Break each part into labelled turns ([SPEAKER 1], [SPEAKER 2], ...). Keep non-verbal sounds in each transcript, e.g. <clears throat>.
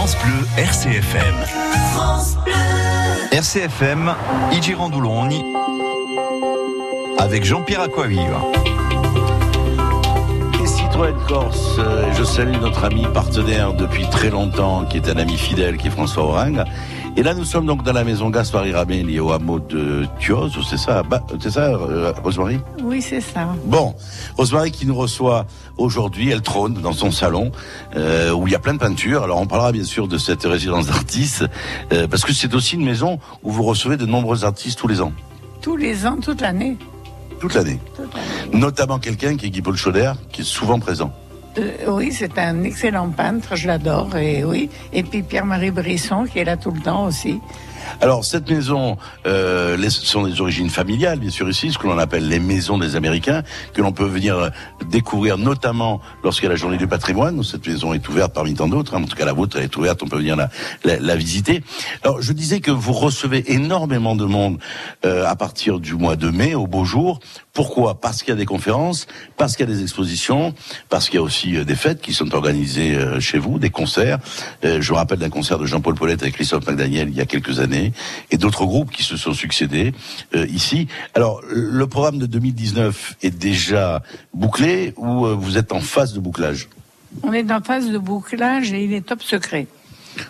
[SPEAKER 1] France Bleu RCFM. France Bleu. RCFM, avec Jean-Pierre Aquaviva.
[SPEAKER 2] Et Citroën Corse, euh, je salue notre ami partenaire depuis très longtemps, qui est un ami fidèle, qui est François Orang. Et là, nous sommes donc dans la maison Gaspard Rabelli au hameau de Thios, c'est ça, bah, c'est ça, euh, Rosemary?
[SPEAKER 3] Oui, c'est ça.
[SPEAKER 2] Bon, Rosemary qui nous reçoit aujourd'hui, elle trône dans son salon, euh, où il y a plein de peintures. Alors on parlera bien sûr de cette résidence d'artistes, euh, parce que c'est aussi une maison où vous recevez de nombreux artistes tous les ans.
[SPEAKER 3] Tous les ans, toute l'année.
[SPEAKER 2] Toute l'année. Notamment quelqu'un qui est Guy Paul Chauder, qui est souvent présent.
[SPEAKER 3] Euh, oui, c'est un excellent peintre, je l'adore. Et oui, et puis Pierre-Marie Brisson qui est là tout le temps aussi.
[SPEAKER 2] Alors cette maison euh, sont des origines familiales, bien sûr ici, ce que l'on appelle les maisons des Américains, que l'on peut venir découvrir notamment lorsqu'il y a la journée du patrimoine. Cette maison est ouverte parmi tant d'autres, hein. en tout cas la vôtre elle est ouverte, on peut venir la, la, la, visiter. Alors je disais que vous recevez énormément de monde euh, à partir du mois de mai, au beau jour. Pourquoi Parce qu'il y a des conférences, parce qu'il y a des expositions, parce qu'il y a aussi euh, des fêtes qui sont organisées euh, chez vous, des concerts. Euh, je me rappelle d'un concert de Jean-Paul Paulette avec Christophe McDaniel il y a quelques années, et d'autres groupes qui se sont succédés ici. Alors, le programme de 2019 est déjà bouclé ou vous êtes en phase de bouclage?
[SPEAKER 3] On est en phase de bouclage et il est top secret.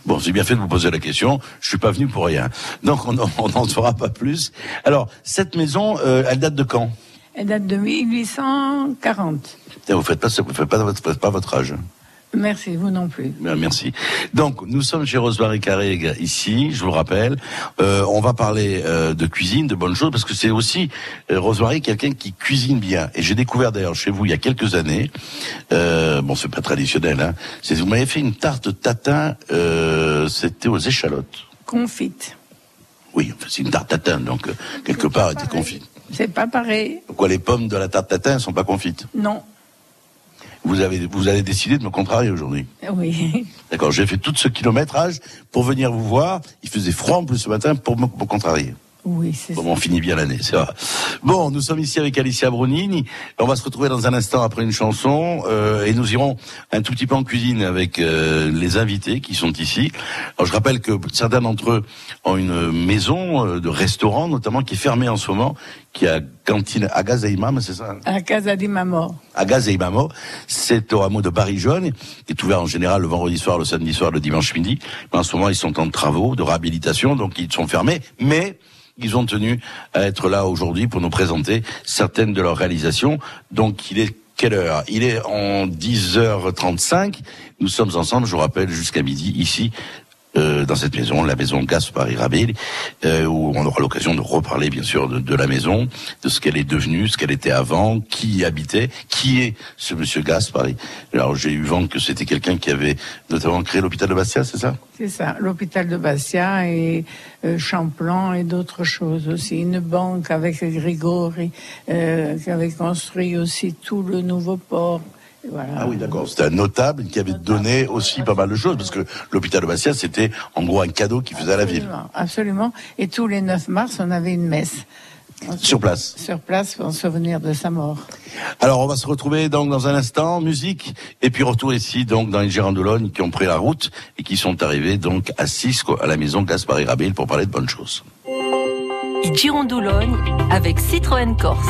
[SPEAKER 2] Bon, c'est bien fait de vous poser la question. Je suis pas venu pour rien. Donc, on n'en saura pas plus. Alors, cette maison, elle date de quand?
[SPEAKER 3] Elle date de 1840.
[SPEAKER 2] Vous ne faites, pas, vous faites, pas, faites pas votre âge.
[SPEAKER 3] Merci, vous non plus.
[SPEAKER 2] Merci. Donc, nous sommes chez Rosemary Carré ici, je vous rappelle. Euh, on va parler euh, de cuisine, de bonnes choses, parce que c'est aussi euh, Rosemary quelqu'un qui cuisine bien. Et j'ai découvert d'ailleurs chez vous il y a quelques années. Euh, bon, c'est pas traditionnel. Hein, vous m'avez fait une tarte tatin. C'était aux échalotes.
[SPEAKER 3] Confite.
[SPEAKER 2] Oui, c'est une tarte tatin, donc quelque part, elle était confite.
[SPEAKER 3] C'est pas pareil.
[SPEAKER 2] Pourquoi les pommes de la tarte tatin ne sont pas confites
[SPEAKER 3] Non.
[SPEAKER 2] Vous avez, vous avez décidé de me contrarier aujourd'hui.
[SPEAKER 3] Oui.
[SPEAKER 2] D'accord, j'ai fait tout ce kilométrage pour venir vous voir. Il faisait froid en plus ce matin pour me, contrarier.
[SPEAKER 3] Oui, c'est
[SPEAKER 2] bon, On finit bien l'année, c'est vrai. Bon, nous sommes ici avec Alicia Brunini. On va se retrouver dans un instant après une chanson euh, et nous irons un tout petit peu en cuisine avec euh, les invités qui sont ici. Alors je rappelle que certains d'entre eux ont une maison euh, de restaurant, notamment qui est fermée en ce moment, qui a cantine à Gazaïmam, c'est ça
[SPEAKER 3] À Casa di Mamo.
[SPEAKER 2] À Gazaïmamo, c'est au hameau de Paris-Jaune, qui est ouvert en général le vendredi soir, le samedi soir, le dimanche midi. Mais en ce moment, ils sont en travaux de réhabilitation, donc ils sont fermés. Mais ils ont tenu à être là aujourd'hui pour nous présenter certaines de leurs réalisations. Donc il est quelle heure? Il est en 10h35. Nous sommes ensemble, je vous rappelle, jusqu'à midi ici euh, dans cette maison, la maison Gaspard Rabel, euh, où on aura l'occasion de reparler bien sûr de, de la maison, de ce qu'elle est devenue, ce qu'elle était avant, qui y habitait, qui est ce monsieur Gaspard. Alors j'ai eu vent que c'était quelqu'un qui avait notamment créé l'hôpital de Bastia, c'est ça?
[SPEAKER 3] C'est ça, l'hôpital de Bastia et euh, Champlan et d'autres choses aussi. Une banque avec Grégory euh, qui avait construit aussi tout le nouveau port.
[SPEAKER 2] Ah oui, d'accord. C'était un notable qui avait donné aussi pas mal de choses, parce que l'hôpital de Bastia, c'était en gros un cadeau qu'il faisait à la ville.
[SPEAKER 3] Absolument. Et tous les 9 mars, on avait une messe.
[SPEAKER 2] Sur place.
[SPEAKER 3] Sur place, pour se souvenir de sa mort.
[SPEAKER 2] Alors, on va se retrouver donc dans un instant, musique, et puis retour ici, donc, dans les Girandoulogne qui ont pris la route et qui sont arrivés, donc, à Cisco, à la maison Gaspard et Rabel pour parler de bonnes choses.
[SPEAKER 4] Girandoulogne avec Citroën Corse.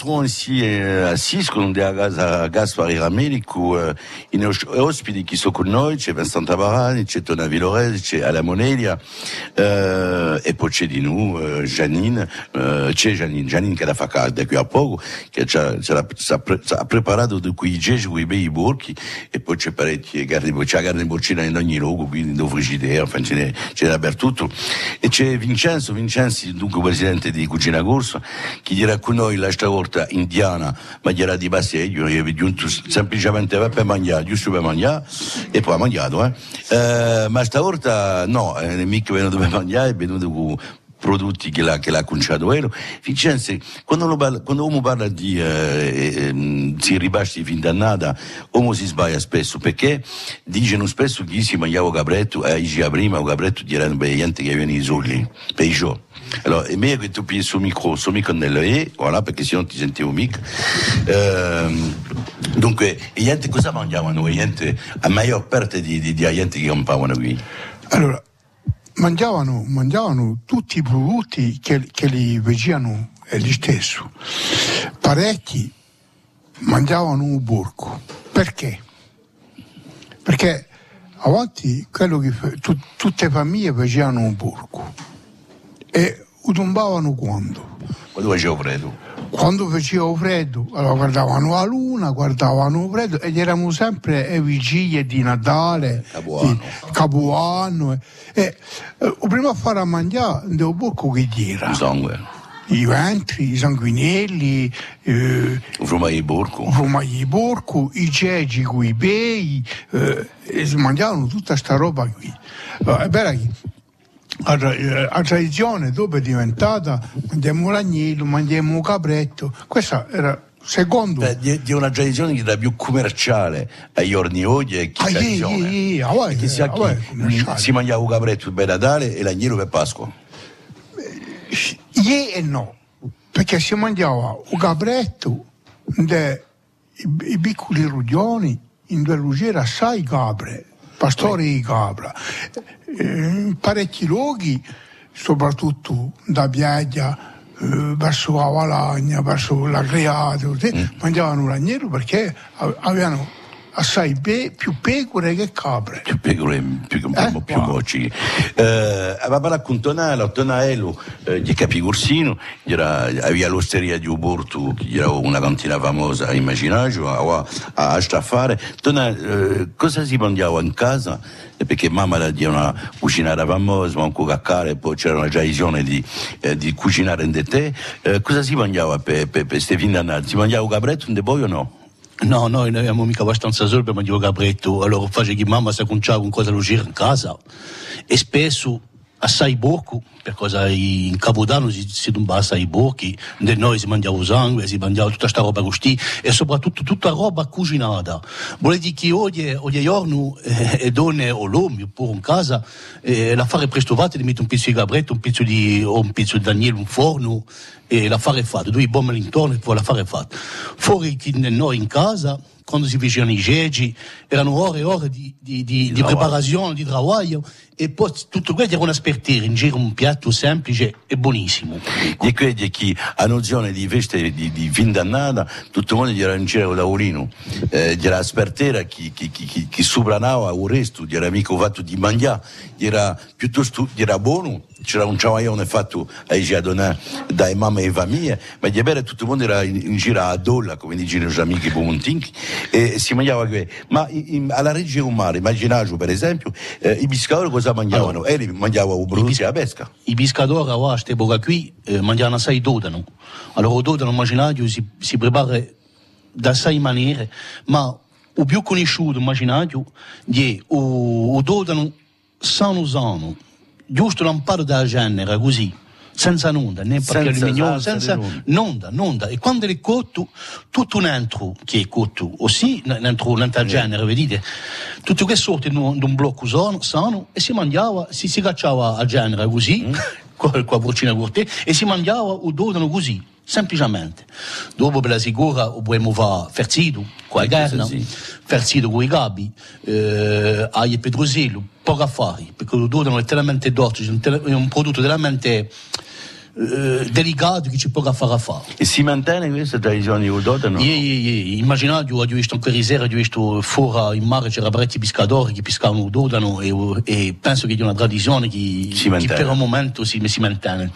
[SPEAKER 2] Retrouvons ici a Sisco, a Gaspari Ramelicu, i ospiti che sono con noi, c'è Vincent Tabarani, c'è Tona Vilorez, c'è Ala Monelia, eh, e poi c'è di noi Janine, eh, c'è Janine, Janine che la fa da qui a poco, che ha, preparato di quei gesti, quei bei borchi, e poi c'è parecchie carne, c'è carne boccina in ogni luogo, quindi ce n'è, ce n'è dappertutto. E c'è Vincenzo, Vincenzi, dunque presidente di Cucina Corso, che dirà con noi la stavolta indiana, ma dirà di passeggio, io vi giunto semplicemente per mangiare, giusto per mangiare, e poi ha mangiato, eh. eh ma stavolta no, eh, mica venuto per mangiare, è venuto con prodotti che l'ha, che l'ha conciato Elo. Vincenzo, quando parla, quando uno parla di eh, eh, si ribasci fin dannata, uno si sbaglia spesso, perché dicono spesso che si mangiava capretto, e eh, prima il capretto erano gente che viene per i giorni. Alors, è meglio che tu piedi sul micro, sul micro nell'e, voilà, perché sennò ti sentivo mica. Eh, dunque, gente cosa mangiavano? Gente, a maggior parte di, di, di gente che campavano qui?
[SPEAKER 5] Allora, mangiavano, mangiavano tutti i prodotti che, che li vedevano gli stessi. Parecchi mangiavano un burco. Perché? Perché a volte quello che, tu, tutte le famiglie facevano un burco e utombavano quando?
[SPEAKER 2] Quando faceva freddo.
[SPEAKER 5] Quando faceva freddo, allora guardavano la luna, guardavano il freddo ed eravamo sempre a vigilie di Natale,
[SPEAKER 2] Capuano.
[SPEAKER 5] di Capuano. E, e, prima a fare a mangiare, devo poco che.
[SPEAKER 2] Il sangue.
[SPEAKER 5] I ventri, i sanguinelli, eh,
[SPEAKER 2] di porco,
[SPEAKER 5] i ceci i bei, eh, e si mangiavano tutta sta roba qui. Allora, la, eh, la tradizione dopo è diventata mandiamo l'agnello, mandiamo un capretto, questa era secondo.
[SPEAKER 2] Di, di, una tradizione che era più commerciale ai giorni oggi e chi ah,
[SPEAKER 5] yeah, yeah,
[SPEAKER 2] chi, si mangiava un capretto per Natale e l'agnello per Pasqua?
[SPEAKER 5] Yeah e no perché si mangiava un capretto de, i, i piccoli rugioni in due ruggeri assai capre pastori di capra. In parecchi luoghi, soprattutto da Biaglia, eh, verso la Valagna, verso la Creato, mangiavano l'agnello perché avevano assai pe- più pecore che capre.
[SPEAKER 2] Più pecore, più, eh? più wow. moci. Eh, aveva raccontato a Tonaello eh, di Capicorsino, aveva l'osteria di era una cantina famosa, immaginaggio, a, a, a. Tona, eh, cosa si mangiava in casa? perché mamma era di una cucinara famosa, un cucaccare, poi c'era una tradizione di, eh, di cucinare in te. Eh, cosa si mangiava per queste fin d'annata? Si mangiava un capretto in poi o no?
[SPEAKER 6] No, noi non abbiamo mica abbastanza soldi per mangiare capretto, allora faccio che mamma si conciava con cosa lo in casa. E spesso assai poco, perché in Capodanno si, si tumbava assai pochi, da noi si mangiava sangue, si mangiava tutta questa roba così e soprattutto tutta roba cucinata. Vuol dire che oggi, oggi giorno eh, e donne o l'uomo, pure in casa, eh, l'affare presto fatto di mettere un pezzo di gabretto, un pezzo di, o un pezzo di Daniele, un forno e l'affare è fatto, due bombe all'intorno e poi l'affare è fatto. Fuori che noi in casa, quando si facevano i geggi, erano ore e ore di, di, di, di preparazione, di lavoro e poi tutto questo era una spertire in giro un piatto semplice e buonissimo.
[SPEAKER 2] Di quelli che a nozione di feste di, di fin dannata, tutto il mondo gli era in giro da Urino, eh, gli era spertera che, che, che, che sopranava il resto, gli era mica fatto di mangiare, gli era piuttosto, gli era buono, c'era un ciavaione fatto ai giadonà dai mamme e famiglie, ma gli era tutto il mondo era in, in giro a dolla, come dicono i amici Pumuntinchi, e si mangiava qui. Ma in, alla Reggio un mare, immaginate per esempio, eh, i biscatori cosa mangiavano? Allora, e mangiavano bruci a pesca.
[SPEAKER 6] I pescatori a questa epoca qui eh, mangiavano assai dodano. Allora il dodano, immaginate, si, si prepara da sei maniere, ma il più conosciuto, immaginate, è il dodano sano sano giusto l'amparo della genere, così, senza nulla, né perché alluminio, senza nulla, nulla. E quando è cotto, tutto un entro che è cotto, ossia, un entro, un genere, vedete, tutto che sorte in un blocco sano, sano, e si mangiava, si, si cacciava al genere così, mm. <laughs> con la porcina corte, e si mangiava o dodano così semplicemente. Dopo per la sicura dobbiamo fare la carne, sì, ferzido con i gabi, eh, aglio e petrosello, poco affari, perché il dodano è talmente dolce, è un prodotto talmente eh, delicato che ci può fare a fare.
[SPEAKER 2] E si mantiene questa tradizione di Udodano?
[SPEAKER 6] Io, io, io, immaginate, ho visto anche ieri sera, ho visto fuori in mare c'era parecchi pescatori che pescavano Udodano e, e penso che è una tradizione che, che per un momento si, si mantiene.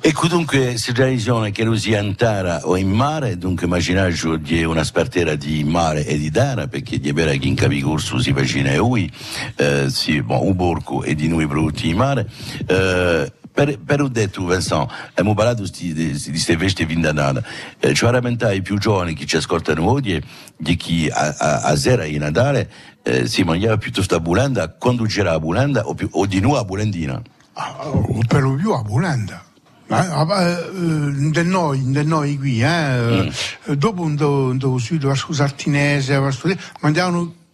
[SPEAKER 2] E dunque, questa tradizione che lo sia in terra o in mare, dunque immaginate di una spartera di mare e di terra, perché di avere che in Capicurso si vicina a lui, eh, sì, bon, un borgo e di noi prodotti in mare, eh, per, per un detto Vincent abbiamo parlato di queste feste vindanane eh, ci rammenta i più giovani che ci ascoltano oggi di chi a, a, a sera in Natale eh, si mangiava piuttosto a Bulanda quando c'era a Bulanda o, più, o di nuovo a Bulandina
[SPEAKER 5] ah, o oh, per lo più a Bulanda. Ah, ah, eh, da noi, da noi qui, eh, mm. dopo un do, do, do, do, do, do, do, do, do, do,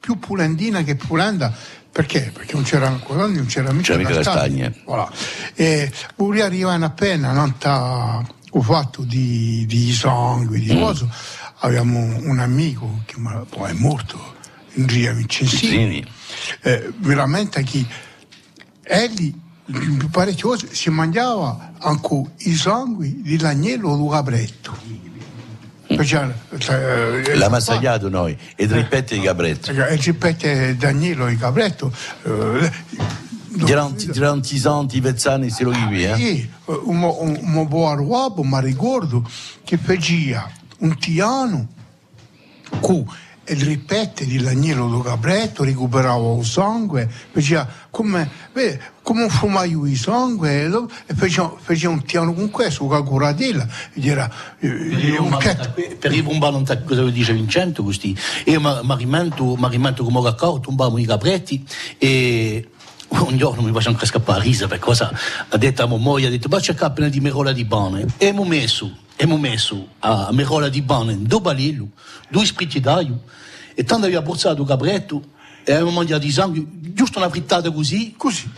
[SPEAKER 5] do, do, do, do, perché? Perché non c'era ancora non c'era mica,
[SPEAKER 2] c'era mica la stagna.
[SPEAKER 5] Voilà. E Uri arrivano appena, non ho fatto di, di sangue, di mm. cose. Abbiamo un amico che poi è morto, Andrea Vincenzini. Eh, veramente che egli parecchie cose si mangiava anche i sangue di l'agnello o gabretto
[SPEAKER 2] eh, L'ha massaggiato noi, e il ripeto di Gabretto.
[SPEAKER 5] Il ripeto di Danilo e Gabretto.
[SPEAKER 2] C'erano tisanti, vezzani, se lo vivi, eh?
[SPEAKER 5] Sì, un, un, un buon uomo, ma ricordo che faceva un tiano con il ripete di l'agnello do Gabretto, recuperava il sangue, faceva come, vede, come un fumaio di sangue e faceva, faceva un piano con questo, con la curatela. Era,
[SPEAKER 6] eh, per i bomba non sa cosa dice Vincenzo, questi. Io mi rimanto, come ho raccolto un bambino di Gabretti e un giorno mi faccio anche scappare a risa per cosa ha detto a mia moglie, ha detto, ma c'è appena di merola di bane e mi ho messo abbiamo messo a merola di bane due balillo, due spritti d'aglio e tanto aveva borsato il capretto e avevamo mangiato i sangue, giusto una frittata così,
[SPEAKER 5] così.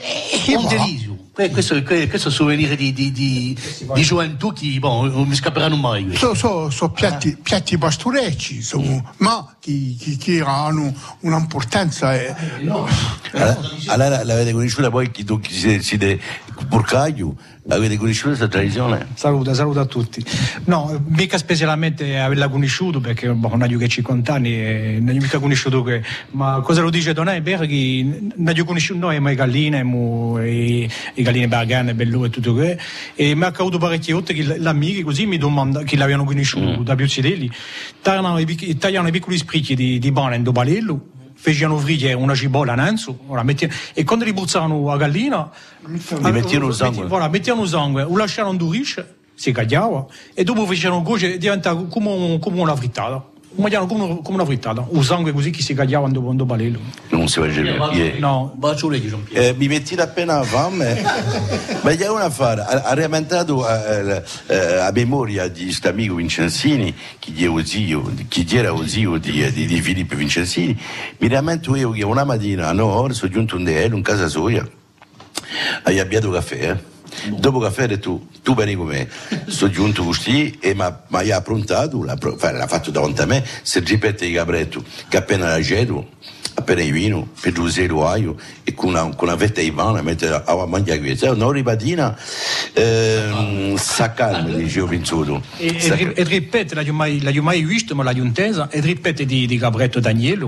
[SPEAKER 6] è un delisio. Questo, questo è souvenir di, di, di, di gioventù che bon, non mi scapperanno mai.
[SPEAKER 5] Sono so, so piatti, ah. piatti pastorecci, so, mm. ma che, che, che, hanno un'importanza. Eh.
[SPEAKER 2] No. Allora, allora l'avete conosciuta poi chi tu siete Burcaglio? Avete conosciuto questa tradizione?
[SPEAKER 7] Saluta, saluta a tutti. No, mica specialmente averla conosciuto perché boh, non ho che 50 anni e non ho mica conosciuto che. Ma cosa lo dice Donai? Perché non ho conosciuto noi, ma le galline, i, i galline bergane, bello e tutto questo. E mi ha accaduto parecchie volte che gli amici così mi domandano, che l'avevano conosciuto mm. da più cidelli, tagliano i piccoli spricchi di, di pane in dobalello facevano friggere una cipolla innanzi, e quando li buzzavano a gallina,
[SPEAKER 2] li mettevano sangue.
[SPEAKER 7] Voilà, mettevano sangue, lo lasciavano indurisce, si cagliava, e dopo facevano cuocere, diventa come, come una frittata. Mangiano come, come una frittata, un sangue così che si cagliava quando, quando balello.
[SPEAKER 2] Non si mangia più. Yeah.
[SPEAKER 7] No,
[SPEAKER 6] Bacio lei, Giampiero.
[SPEAKER 2] Eh, mi metti appena fame, <laughs> ma c'è una fare, ha, ha rimandato eh, eh, a memoria di questo amico Vincenzini, che zio, chi era lo zio di, di, di Filippo Vincenzini, mi rammento io che una mattina a 9 ore sono giunto un in casa sua, hai abbiato caffè, eh? Dopo caffè hai detto, tu vieni con me, sono giunto così e mi ha approntato, l'ha, l'ha fatto davanti a me, se ripete di capretto, che appena la cedo, appena il vino, per due zero aio, e con una, con una vetta di vana, mettere a mangiare questo. Una ripatina, ehm, sa calma, dicevo pensato.
[SPEAKER 7] E, e, e ripete, l'ho mai, visto, ma l'ho intesa, e ripete di, di Gabretto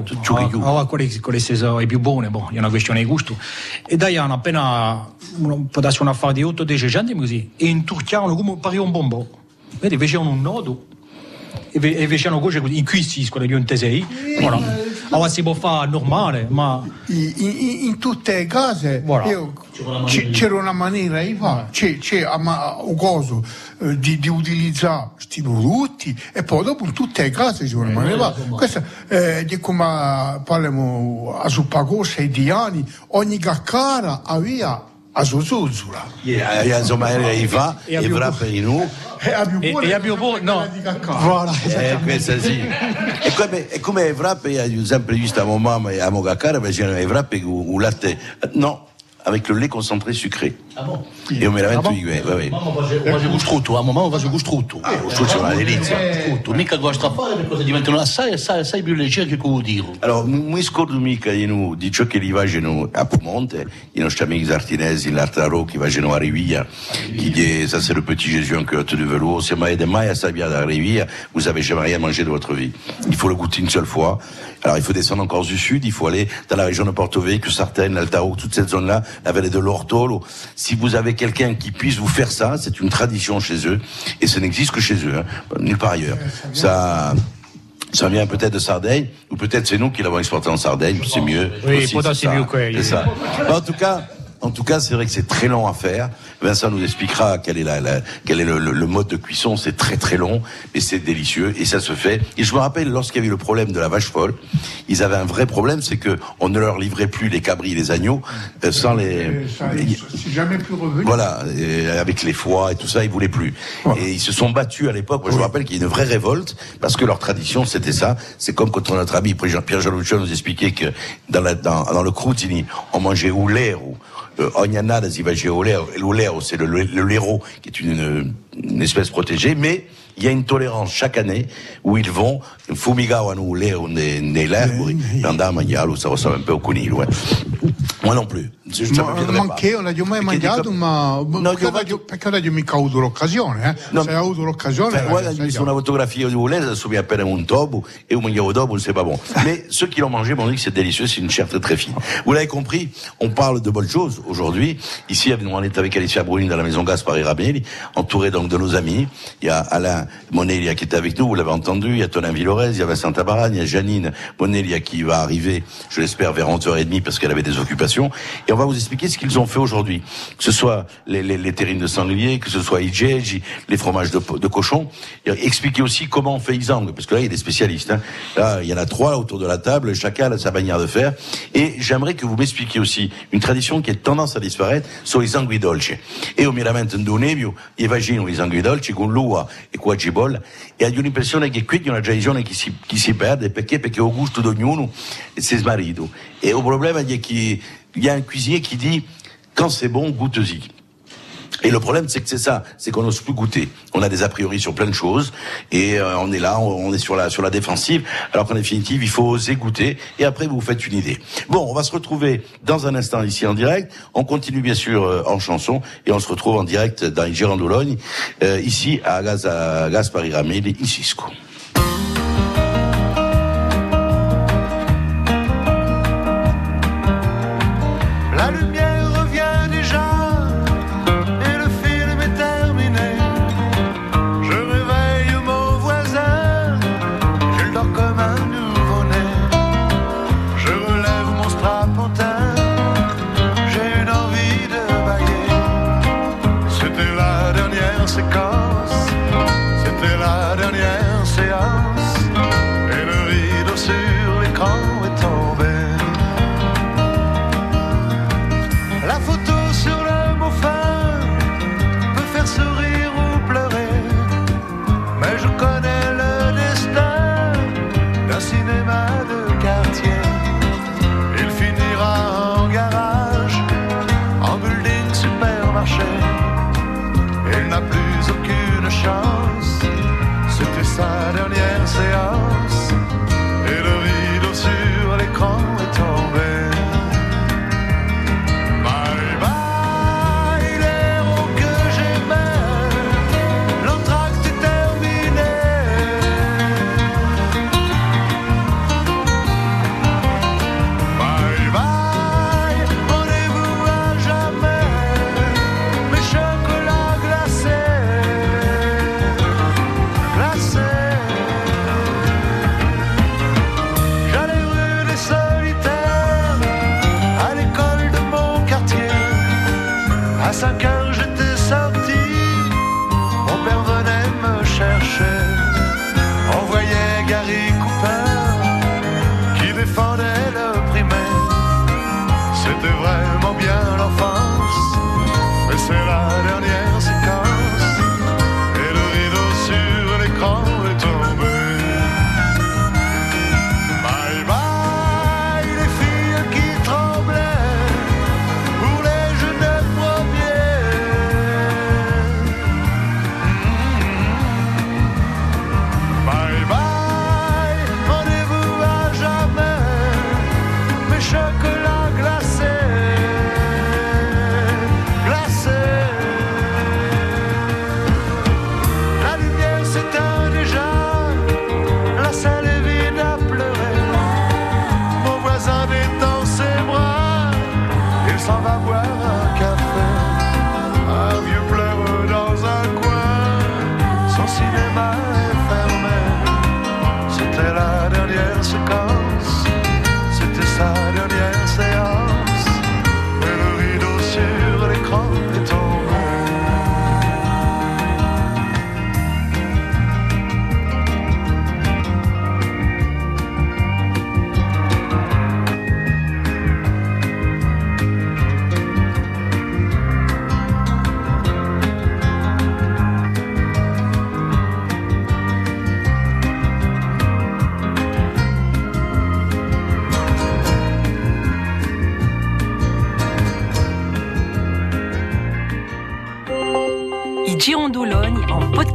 [SPEAKER 2] tu-
[SPEAKER 7] Ora quelle, sono le più buone, boh, è una questione di gusto. E dai, hanno appena, uno, può darsi una fare di 8-10 centimi così, e inturchiavano come pari un bonbon. Vedi, facevano un nodo, e, ve- e facevano cose così, in questi, quelle di un tesei. Voilà. Ora si può fare normale, ma...
[SPEAKER 5] In, in- in tutte le case
[SPEAKER 7] Voilà.
[SPEAKER 5] io- c'era una maniera di fare, c'è, c'è un coso eh, di, di utilizzare questi prodotti e poi dopo in tutte le case c'è una maniera di fare. Questa eh, di come parliamo a Suppagossa di anni, ogni caccara aveva a sua zuzzola.
[SPEAKER 2] Yeah, eh, insomma, era i fa,
[SPEAKER 7] E
[SPEAKER 2] e
[SPEAKER 7] abbiamo-
[SPEAKER 2] fra per i nu.
[SPEAKER 5] E abbiamo
[SPEAKER 7] E,
[SPEAKER 5] pure
[SPEAKER 7] e abbiamo poi, no, voilà,
[SPEAKER 2] Eh, questa sì. E come, e come i frappe, io ho sempre visto a mia mamma e a mia caccara, facevano i frappe con un latte, non, avec le lait concentré sucré.
[SPEAKER 6] Ah bon?
[SPEAKER 2] E io me la metto
[SPEAKER 7] Ah bon?
[SPEAKER 2] io, eh, vabbè.
[SPEAKER 6] Mamma face, face gustrutto, a mamma face gustrutto.
[SPEAKER 2] lo strutto è una delizia.
[SPEAKER 6] Gustrutto, mica guasta a fare le cose diventano assai, assai, assai più leggere che come dire?
[SPEAKER 2] Allora, mi scordo mica di, noi, di ciò che li facciano a Piemonte, i nostri amici artinesi, l'Artraro, qui facciano a Rivia, qui dit, ça c'est le petit Jésus en culotte de velours, c'est mai de mai à Sabia à Rivia, vous avez jamais rien mangé de votre vie. Il faut le goûter une seule fois. Alors, il faut descendre encore du sud, il faut aller dans la région de Porto Vecchio, Sartène, l'Altaro, toute cette zone-là, la vallée de l'Ortolo. Si vous avez quelqu'un qui puisse vous faire ça, c'est une tradition chez eux, et ça n'existe que chez eux, hein, nulle part ailleurs. Ça, ça vient peut-être de Sardaigne, ou peut-être c'est nous qui l'avons exporté en Sardaigne, c'est mieux.
[SPEAKER 7] Oui,
[SPEAKER 2] Aussi,
[SPEAKER 7] peut-être
[SPEAKER 2] c'est
[SPEAKER 7] mieux que-
[SPEAKER 2] C'est ça. En tout cas, en tout cas, c'est vrai que c'est très long à faire. Vincent nous expliquera quel est, la, la- quel est le, le- le mode de cuisson. C'est très très long, mais c'est délicieux et ça se fait. Et je me rappelle lorsqu'il y avait le problème de la vache folle, ils avaient un vrai problème, c'est que on ne leur livrait plus les cabris, et les agneaux euh, sans les.
[SPEAKER 5] Ça, c'est jamais plus revenu.
[SPEAKER 2] Voilà, avec les foies et tout ça, ils voulaient plus. Et ils se sont battus à l'époque. Moi, je me rappelle qu'il y a une vraie révolte parce que leur tradition, c'était ça. C'est comme quand notre ami Pierre Jaloucho nous expliquait que dans, la, dans, dans le Croutini, on mangeait ou l'air ou euh, au l'air. Le l'air, c'est le, le, le lero, qui est une, une espèce protégée, mais il y a une tolérance chaque année où ils vont nei, nei laghi, andare a mangiarlo, ça ressemble un peu au conillo. Ouais. Moi non plus. Je, pas.
[SPEAKER 5] anche io non l'ho mai mangiato,
[SPEAKER 2] dico-
[SPEAKER 5] ma
[SPEAKER 2] No,
[SPEAKER 5] perché,
[SPEAKER 2] io
[SPEAKER 5] ho- perché non ho mica avuto l'occasione, eh?
[SPEAKER 2] No,
[SPEAKER 5] Se hai avuto l'occasione, l'hai
[SPEAKER 2] voilà, j'ai sur la photographie du poulet, ça souvient à peine un tobo, et au mangiavo dobo, c'est pas bon. <laughs> Mais ceux qui l'ont mangé m'ont dit que c'est délicieux, c'est une chair très très fine. Vous l'avez compris, on parle de bonnes choses aujourd'hui. Ici, on est avec Alicia Bruni dans la maison Gaspard et Rabelli, entouré donc de nos amis. Il y a Alain Monelia qui est avec nous, vous l'avez entendu, il y a Tonin Villorez, il y a Vincent Tabarane, il y a Janine Monelia qui va arriver, je l'espère, vers 11h30 parce qu'elle avait des occupations. Et on va vous expliquer ce qu'ils ont fait aujourd'hui. Que ce soit les, les, les terrines de sanglier, que ce soit Ijeji, les fromages de, de cochon. Et expliquer aussi comment on fait Isang, parce que là, il y a des spécialistes. Hein. Là, il y en a trois autour de la table, chacun a sa manière de faire. Et j'aimerais que vous m'expliquiez aussi une tradition qui a tendance à disparaître, sont les angui dolci. Et au miramento dolci con l'ua e qua cipolla, e ho l'impressione che qui c'è una tradizione che si, che si perde, perché? Perché au gusto di ognuno si è smarrito. E il problema è che il y a un cuisinier qui dit, quand c'est bon, goûte-y. Et le problème, c'est que c'est ça, c'est qu'on n'ose plus goûter. On a des a priori sur plein de choses, et euh, on est là, on, est sur la sur la défensive, alors qu'en définitive, il faut oser goûter, et après vous faites une idée. Bon, on va se retrouver dans un instant ici en direct. On continue bien sûr euh, en chanson, et on se retrouve en direct dans Girandologne, euh, ici à Gaz à Gaspari Ramelli, in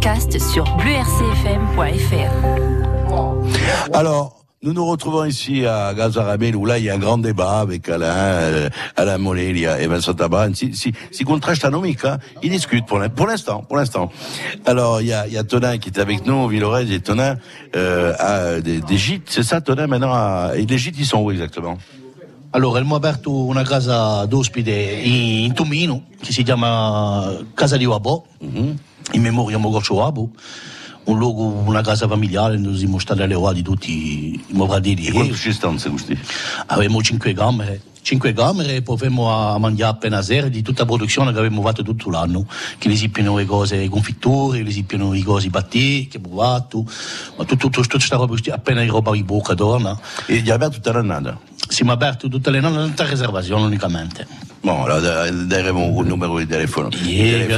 [SPEAKER 4] podcast sur bluercfm.fr.
[SPEAKER 2] Alors, nous nous retrouvons ici à Gazaramel où là il y a un grand débat avec Alain, euh, Alain Molelia et Vincent Taban. Si, si, si contrastanomique, hein, ils discutent pour l'in- pour l'instant, pour l'instant. Alors il y a, il y a Tonin qui est avec nous, Villorez et Tonin euh, à des, des gîtes, c'est ça Tonin maintenant à, Et les gîtes ils sont où exactement?
[SPEAKER 6] Allora, abbiamo aperto una casa d'ospite in, in Tumino che si chiama Casa di Wabo, in memoria di Mogoccio Wabo. Un luogo, una casa familiare dove si mostrano le uova di tutti i moradiri.
[SPEAKER 2] E quanto ci stanno questi?
[SPEAKER 6] Avevamo cinque camere, cinque camere e poi avevamo a mangiare appena sera di tutta la produzione che abbiamo fatto tutto l'anno. Che li sippiano le cose, le confitture, li sippiano le cose battì, che abbiamo fatto, ma tutto, tutto, tutta questa roba, appena roba di bocca torna.
[SPEAKER 2] E gli aperto tutta l'annata.
[SPEAKER 6] Siamo aperti tutte le notte, non riservazione unicamente.
[SPEAKER 2] Bon, alors da- daremo un numero di telefono,
[SPEAKER 6] Yeah,
[SPEAKER 2] de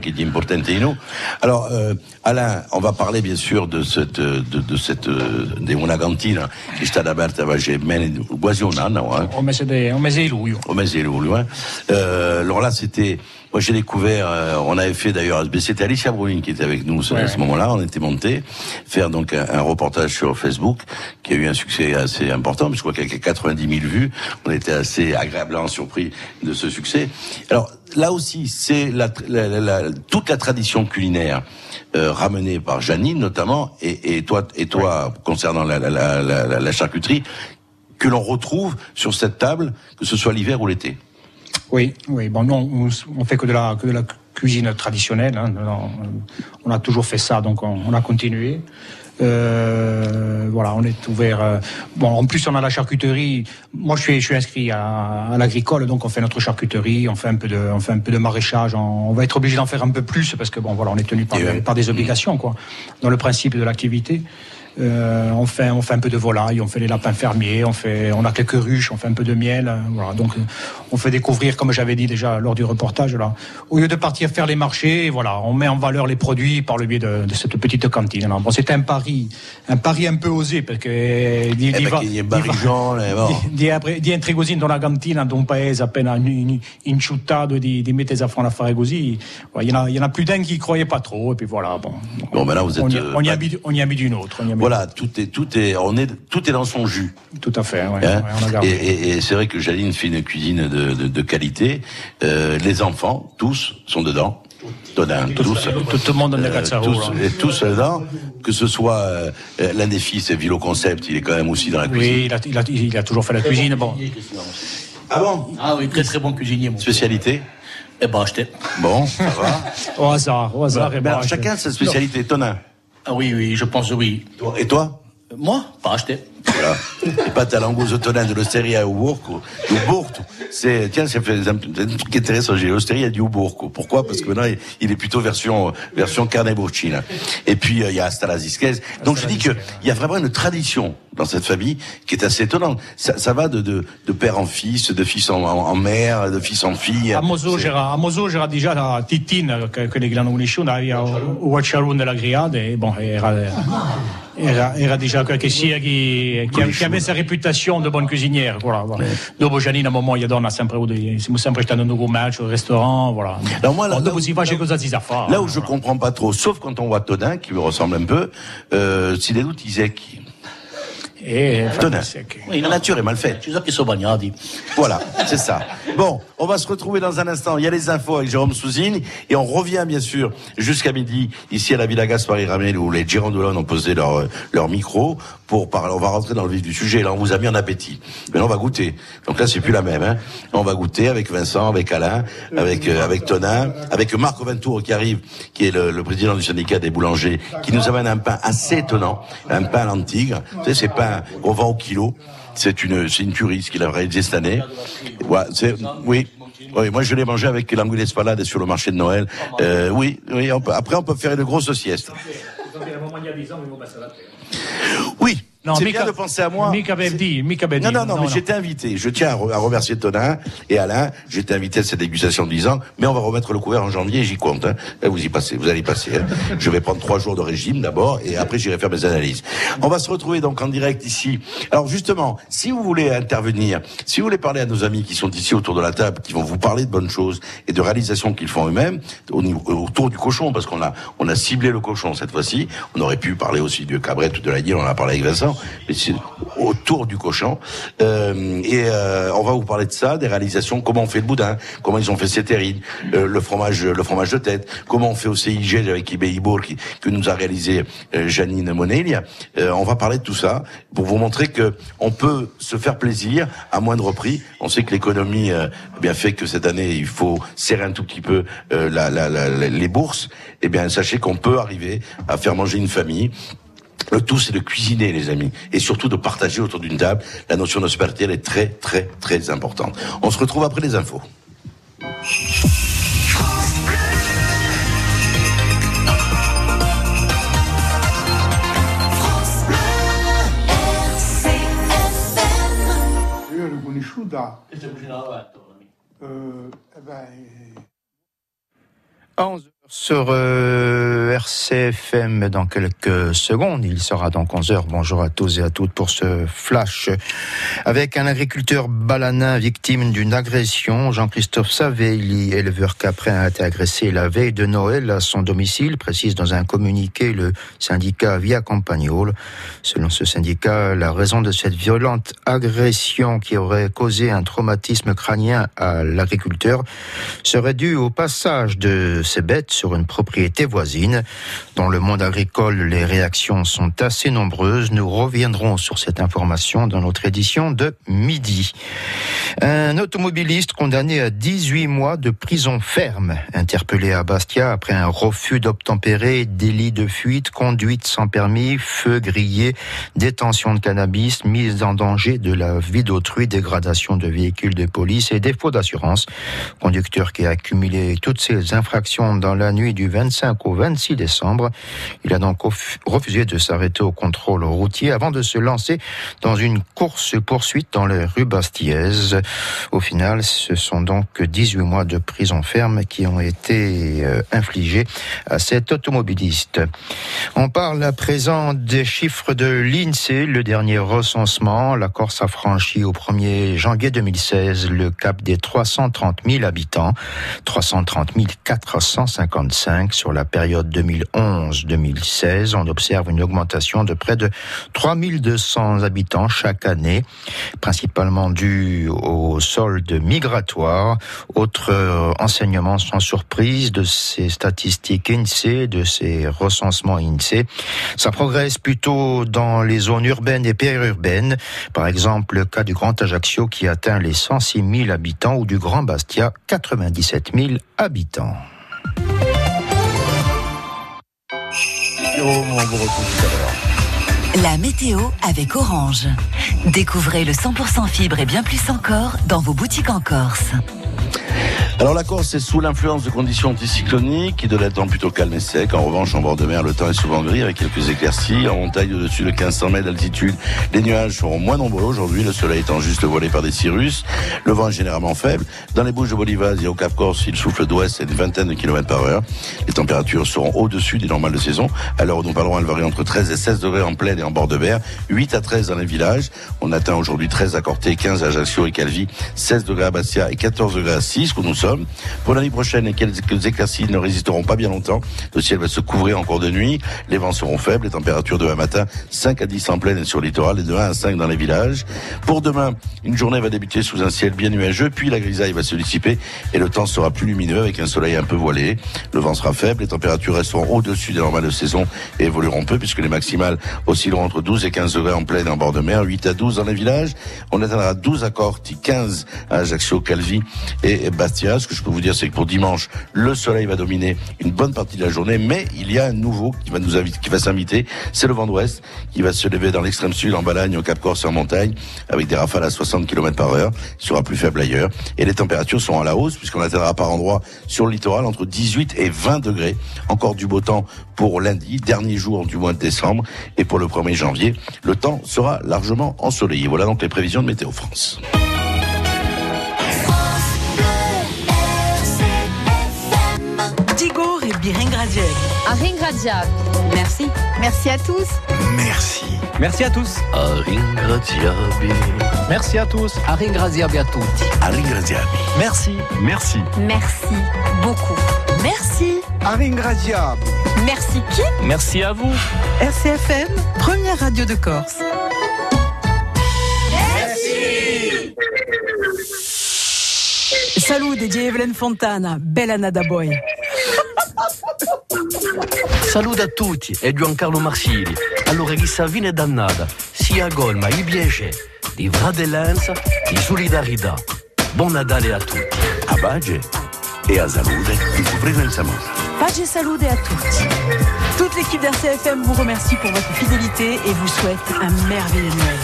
[SPEAKER 2] qui est importante et nous. Alors, euh, Alain, on va parler bien sûr de cette, de, de cette, euh, di una cantina che sta aperta c'è meno- quasi un anno, hein,
[SPEAKER 7] Un mese di, un mese di luglio.
[SPEAKER 2] au mese di luglio. Hein. Euh, alors là, c'était, moi j'ai découvert, euh, on avait fait d'ailleurs, c'était Alicia Bruin qui était avec nous à
[SPEAKER 7] Ouais.
[SPEAKER 2] ce moment-là, on était monté faire donc un, un reportage sur Facebook qui a eu un succès assez important, parce que je crois qu'il y a 90 000 vues, on était assez agréablement surpris de ce succès. Alors là aussi, c'est la, la- la- la- toute la tradition culinaire euh, ramenée par Janine notamment, et, et toi, et toi concernant la, la- la charcuterie, que l'on retrouve sur cette table, que ce soit l'hiver ou l'été.
[SPEAKER 7] Oui, oui. Bon, nous, on, on fait que de la, que de la cuisine traditionnelle. hein. On, on a toujours fait ça, donc on, on a continué. Euh, voilà, on est ouvert. euh, bon, en plus, on a la charcuterie. Moi, je suis, je suis inscrit à, à l'agricole, donc on fait notre charcuterie, on fait un peu de, on fait un peu de maraîchage. On, on va être obligé d'en faire un peu plus parce que bon, voilà, on est tenu par,
[SPEAKER 2] Et
[SPEAKER 7] par des obligations, quoi, dans le principe de l'activité. Euh, on fait, on fait un peu de volaille, on fait les lapins fermiers, on fait, on a quelques ruches, on fait un peu de miel, euh, voilà. Donc, euh, on fait découvrir, comme j'avais dit déjà lors du reportage, là, au lieu de partir faire les marchés, voilà, on met en valeur les produits par le biais de, de cette petite cantine. là. Bon, c'était un pari, un pari un peu osé parce que eh, di,
[SPEAKER 2] Eh
[SPEAKER 7] di
[SPEAKER 2] ben,
[SPEAKER 7] va-
[SPEAKER 2] che gli
[SPEAKER 7] di va-
[SPEAKER 2] barrigione, <laughs> bon.
[SPEAKER 7] di, di, apre- di entri così in una cantina d'un paese appena in- inciuttato di, di mettere a fare un affare così, voilà, il y en a, il y en a plus d'un qui croyait pas trop, et puis voilà, bon.
[SPEAKER 2] Bon, ben là, vous
[SPEAKER 7] on,
[SPEAKER 2] êtes,
[SPEAKER 7] y, on y
[SPEAKER 2] pas-
[SPEAKER 7] a mis, on y a mis d'une autre. on y a mis
[SPEAKER 2] Voilà, tout est, tout est, on est, tout est dans son jus.
[SPEAKER 7] Tout à fait, ouais,
[SPEAKER 2] hein.
[SPEAKER 7] ouais, on a gardé.
[SPEAKER 2] et et- et c'est vrai que Jaline fait une cuisine de, de, de qualité. Euh, les enfants, tous, sont dedans. Todin, tous.
[SPEAKER 7] Tout le monde en a
[SPEAKER 2] Euh, tous,
[SPEAKER 7] là.
[SPEAKER 2] et tous dedans. Que ce soit euh, euh, l'un des fils, Vilo Concept, il est quand même aussi dans la cuisine.
[SPEAKER 7] Oui, il a, il, a, il a toujours fait la cuisine. Bon,
[SPEAKER 2] Ah bon?
[SPEAKER 6] Ah oui, très très bon cuisinier. Mon
[SPEAKER 2] Spécialité?
[SPEAKER 6] Eh ben, acheté.
[SPEAKER 2] Bon, ça va. <laughs>
[SPEAKER 7] au hasard, au hasard. Et bon,
[SPEAKER 2] alors, chacun sa spécialité. Tonin.
[SPEAKER 6] Ah oui, oui, je pense oui.
[SPEAKER 2] Toi- Et toi?
[SPEAKER 6] Moi, pas acheté.
[SPEAKER 2] Voilà. Et pas ta langouste de l'osteria au Bourco. Au Bourco. C'est, tiens, c'est un truc qui est intéressant. J'ai l'osteria du Bourco. Pourquoi? Parce que maintenant, il- est plutôt version, version carne burcina. Et puis, euh, il y a Astalazisquez. Donc, je dis que, il y a vraiment une tradition dans cette famille qui est assez étonnante. Ça, ça va de, de, de père en fils, de fils en, en, en mère, de fils en fille.
[SPEAKER 7] A Moso
[SPEAKER 2] C'est-
[SPEAKER 7] c'era, a Moso c'era già la Titin, che- quelli che l'hanno conosciuto, aveva un Watcharoon della Griade, e bon, era, era, era già qualche sia che, che, che aveva sa reputazione di buon cuisiniere. Voilà, voilà. Dopo Giannina, a un moment, gli donna sempre siamo sempre stati in un commercio, al ristorante, voilà.
[SPEAKER 2] Alors moi, là- là-
[SPEAKER 7] fare.
[SPEAKER 2] Là où je comprends pas trop, sauf quand on voit Todin, qui me ressemble un peu, euh, si des doutes, Isaac.
[SPEAKER 7] E,
[SPEAKER 2] Todin.
[SPEAKER 7] infatti,
[SPEAKER 2] La nature est mal faite.
[SPEAKER 6] Ci sono che sono bagnati.
[SPEAKER 2] Voilà, c'est ça. Bon, on va se retrouver dans un instant. Il y a les infos avec Jérôme Souzine et on revient bien sûr jusqu'à midi ici à la Villa Gaspari Ramel où les Girondolons ont posé leur leur micro pour parler. On va rentrer dans le vif du sujet. Là, on vous a mis en appétit. Maintenant, on va goûter. Donc là, c'est plus la même. Hein. On va goûter avec Vincent, avec Alain, avec euh, avec Tonin, avec Marc Ventour qui arrive, qui est le, le président du syndicat des boulangers, qui nous amène un pain assez étonnant, un pain à l'antigre. Vous savez, ces pains qu'on vend au kilo. C'est une, c'est une tuerie ce qu'il a réalisé cette année. Ouais, c'est, oui. Oui, moi je l'ai mangé avec l'anguille spalade sur le marché de Noël. Euh, oui, oui. On peut, après, on peut faire une grosse sieste. Oui,
[SPEAKER 7] Non,
[SPEAKER 2] c'est bien de penser à moi.
[SPEAKER 7] mica per
[SPEAKER 2] Non, non, non,
[SPEAKER 7] Non,
[SPEAKER 2] mais j'étais invité. Je tiens à, re- à remercier Tonin et Alain. J'étais invité à cette dégustation de 10 ans, mais on va remettre le couvert en janvier, j'y compte. Hein. Et vous y passez, vous allez passer. hein. Je vais prendre trois jours de régime d'abord, et après j'irai faire mes analyses. On va se retrouver donc en direct ici. Alors justement, si vous voulez intervenir, si vous voulez parler à nos amis qui sont ici autour de la table, qui vont vous parler de bonnes choses et de réalisations qu'ils font eux-mêmes, au niveau, autour du cochon, parce qu'on a, on a ciblé le cochon cette fois-ci. On aurait pu parler aussi du cabrette ou de la guille, on en a parlé avec Vincent, autour du cochon. Euh, et euh, on va vous parler de ça, des réalisations, comment on fait le boudin, comment ils ont fait ces terrines, euh, le fromage, le fromage de tête, comment on fait au CIG avec Ibeibourg qui que nous a réalisé euh, Janine Monelia. Euh, on va parler de tout ça pour vous montrer que on peut se faire plaisir à moindre prix. On sait que l'économie eh bien fait que cette année il faut serrer un tout petit peu la- la- la- les bourses. Eh bien sachez qu'on peut arriver à faire manger une famille. Le tout, c'est de cuisiner, les amis, et surtout de partager autour d'une table. La notion d'hospitalité, elle est très, très, très importante. On se retrouve après les infos.
[SPEAKER 5] Euh, eh ben,
[SPEAKER 8] 11 sur euh, RCFM dans quelques secondes. Il sera donc 11 heures. Bonjour à tous et à toutes pour ce flash. Avec un agriculteur balanin victime d'une agression, Jean-Christophe Savelli, éleveur caprin, a été agressé la veille de Noël à son domicile, précise dans un communiqué le syndicat Via Campagnol. Selon ce syndicat, la raison de cette violente agression qui aurait causé un traumatisme crânien à l'agriculteur serait due au passage de ces bêtes sur une propriété voisine. Dans le monde agricole, les réactions sont assez nombreuses. Nous reviendrons sur cette information dans notre édition de midi. Un automobiliste condamné à 18 mois de prison ferme, interpellé à Bastia après un refus d'obtempérer, délit de fuite, conduite sans permis, feu grillé, détention de cannabis, mise en danger de la vie d'autrui, dégradation de véhicules de police et défaut d'assurance. Conducteur qui a accumulé toutes ces infractions dans la nuit du 25 au 26 décembre. Il a donc refu- refusé de s'arrêter au contrôle routier avant de se lancer dans une course-poursuite dans les rues bastillaises. Au final, ce sont donc 18 mois de prison ferme qui ont été euh, infligés à cet automobiliste. On parle à présent des chiffres de l'INSEE, le dernier recensement. La Corse a franchi au 1er janvier 2016 le cap des 330 000 habitants, 330 455 sur la période 2011-2016. On observe une augmentation de près de 3200 habitants chaque année, principalement due au solde migratoire. Autres euh, enseignements sans surprise de ces statistiques INSEE, de ces recensements INSEE. Ça progresse plutôt dans les zones urbaines et périurbaines. Par exemple, le cas du Grand Ajaccio qui atteint les 106 000 habitants ou du Grand Bastia, 97 000 habitants.
[SPEAKER 4] La météo avec Orange. Découvrez le 100% fibre et bien plus encore dans vos boutiques en Corse.
[SPEAKER 2] Alors la Corse est sous l'influence de conditions anticycloniques qui donnent un temps plutôt calme et sec. En revanche, en bord de mer, le temps est souvent gris avec quelques éclaircies. En montagne au-dessus de 1500 mètres d'altitude, les nuages seront moins nombreux aujourd'hui, le soleil étant juste voilé par des cirrus. Le vent est généralement faible. Dans les Bouches de Bolivaz et au Cap Corse, il souffle d'ouest à une vingtaine de kilomètres par heure. Les températures seront au-dessus des normales de saison. Où nous parlerons, elles varient entre 13 et 16 degrés en plaine et en bord de mer, 8 à 13 dans les villages. On atteint aujourd'hui 13 à Corté, 15 à Ajaccio et Calvi, 16 degrés à Bastia et 14 degrés à 6 où nous sommes. Pour l'année prochaine, les quelques éclaircies ne résisteront pas bien longtemps. Le ciel va se couvrir encore de nuit. Les vents seront faibles. Les températures demain matin, 5 à 10 en plaine et sur le littoral et de 1 à 5 dans les villages. Pour demain, une journée va débuter sous un ciel bien nuageux, puis la grisaille va se dissiper et le temps sera plus lumineux avec un soleil un peu voilé. Le vent sera faible. Les températures resteront au-dessus des normales de saison et évolueront peu puisque les maximales oscilleront entre 12 et 15 degrés en plaine et en bord de mer, 8 à 12 dans les villages. On atteindra 12 à Corti, 15 à Ajaccio, Calvi et Bastia. ce que je peux vous dire, c'est que pour dimanche, le soleil va dominer une bonne partie de la journée, mais il y a un nouveau qui va nous inviter, qui va s'inviter. C'est le vent d'ouest qui va se lever dans l'extrême sud, en Balagne, au Cap Corse et en montagne, avec des rafales à 60 km par heure. Il sera plus faible ailleurs. Et les températures sont à la hausse, puisqu'on atteindra par endroits sur le littoral entre 18 et 20 degrés. Encore du beau temps pour lundi, dernier jour du mois de décembre. Et pour le 1er janvier, le temps sera largement ensoleillé. Voilà donc les prévisions de Météo France.
[SPEAKER 9] Tigor et Biringradiel.
[SPEAKER 10] Aringradiab. Merci.
[SPEAKER 9] Merci à tous.
[SPEAKER 5] Merci.
[SPEAKER 11] Merci à tous.
[SPEAKER 12] Aringradiabi.
[SPEAKER 11] Merci à tous.
[SPEAKER 12] Aringradiabi à tutti.
[SPEAKER 11] Merci.
[SPEAKER 1] Merci.
[SPEAKER 9] Merci beaucoup. Merci.
[SPEAKER 5] Aringradiab.
[SPEAKER 9] Merci qui?
[SPEAKER 11] Merci à vous.
[SPEAKER 9] RCFM, première radio de Corse. Salut de Evelyn Fontana, bella nada boy.
[SPEAKER 12] Salut a tutti e Giancarlo Marsili. Allora chissà fine dannata, sia golma, i piace, di fratellanza, di solidarietà. Buon Natale a tutti.
[SPEAKER 2] A Baggio e a Salute, in Samosa.
[SPEAKER 9] Pace et salude à toutes. Toute l'équipe d'RCFM vous remercie pour votre fidélité et vous souhaite un merveilleux Noël.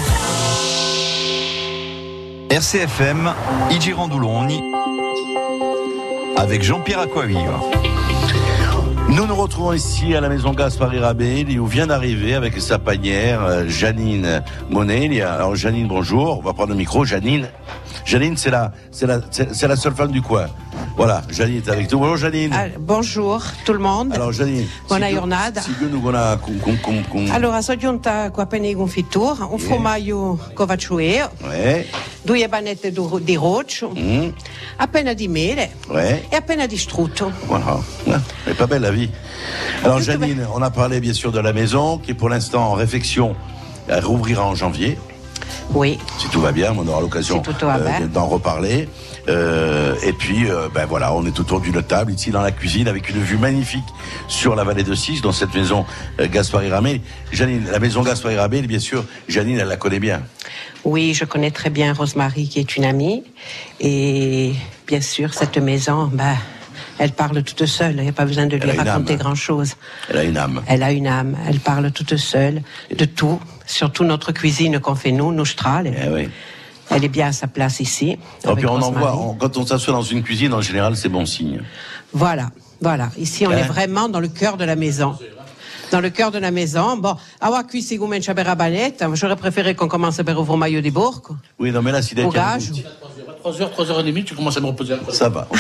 [SPEAKER 1] RCFM, Igi Randouloni, avec Jean-Pierre Aquaviva.
[SPEAKER 2] Nous nous retrouvons ici à la maison Gaspard Rabel où vient d'arriver avec sa panière euh, Janine Monet. Alors Janine, bonjour. On va prendre le micro. Janine, Janine, c'est la, c'est la, c'est la seule femme du coin. Voilà, Janine est avec nous. Bonjour Janine.
[SPEAKER 13] Ah, bonjour tout il monde.
[SPEAKER 2] Alors Janine.
[SPEAKER 13] Buona
[SPEAKER 2] si-
[SPEAKER 13] giornata.
[SPEAKER 2] Si nous con, con, con, con,
[SPEAKER 13] Allora, sono giunta qua appena in confittura, un formaggio con vacciueo,
[SPEAKER 2] Ouais,
[SPEAKER 13] due banette di roccio,
[SPEAKER 2] hum,
[SPEAKER 13] appena di mele
[SPEAKER 2] ouais.
[SPEAKER 13] e appena di strutto.
[SPEAKER 2] Voilà. Est pas belle la vie. Alors Janine, on a parlé bien sûr de la maison qui est pour l'instant en réflexion. Elle rouvrira en janvier.
[SPEAKER 13] Oui,
[SPEAKER 2] si tout va bien, on aura l'occasion
[SPEAKER 13] bien.
[SPEAKER 2] d'en reparler. Euh, et puis, euh, ben voilà, on est autour d'une table ici dans la cuisine avec une vue magnifique sur la vallée de Sis, dans cette maison euh, Gaspard Ramé. Janine, la maison Gaspard Ramé, bien sûr, Janine, elle la connaît bien.
[SPEAKER 13] oui, je connais très bien Rosemary qui est une amie. Et bien sûr, cette maison, bah, elle parle toute seule, il n'y a pas besoin de lui raconter grand-chose.
[SPEAKER 2] Elle a une âme.
[SPEAKER 13] Elle a une âme, elle parle toute seule de tout, surtout notre cuisine qu'on fait nous, nous strale.
[SPEAKER 2] Eh oui.
[SPEAKER 13] Elle est bien à sa place ici.
[SPEAKER 2] Et
[SPEAKER 13] avec
[SPEAKER 2] puis on en voit, on- quand on s'assoit dans une cuisine, en général, c'est bon signe.
[SPEAKER 13] Voilà, voilà. Ici, on
[SPEAKER 2] Hein
[SPEAKER 13] est vraiment dans le cœur de la maison. Dans le cœur de la maison. Bon, avoir cuit si vous mettez à banette, j'aurais préféré qu'on commence par ouvrir maillot des bourgs.
[SPEAKER 2] Oui, non, mais là, si
[SPEAKER 13] gage.
[SPEAKER 6] 3h, 3h30, tu commences à me reposer un peu.
[SPEAKER 2] Ça va. <laughs>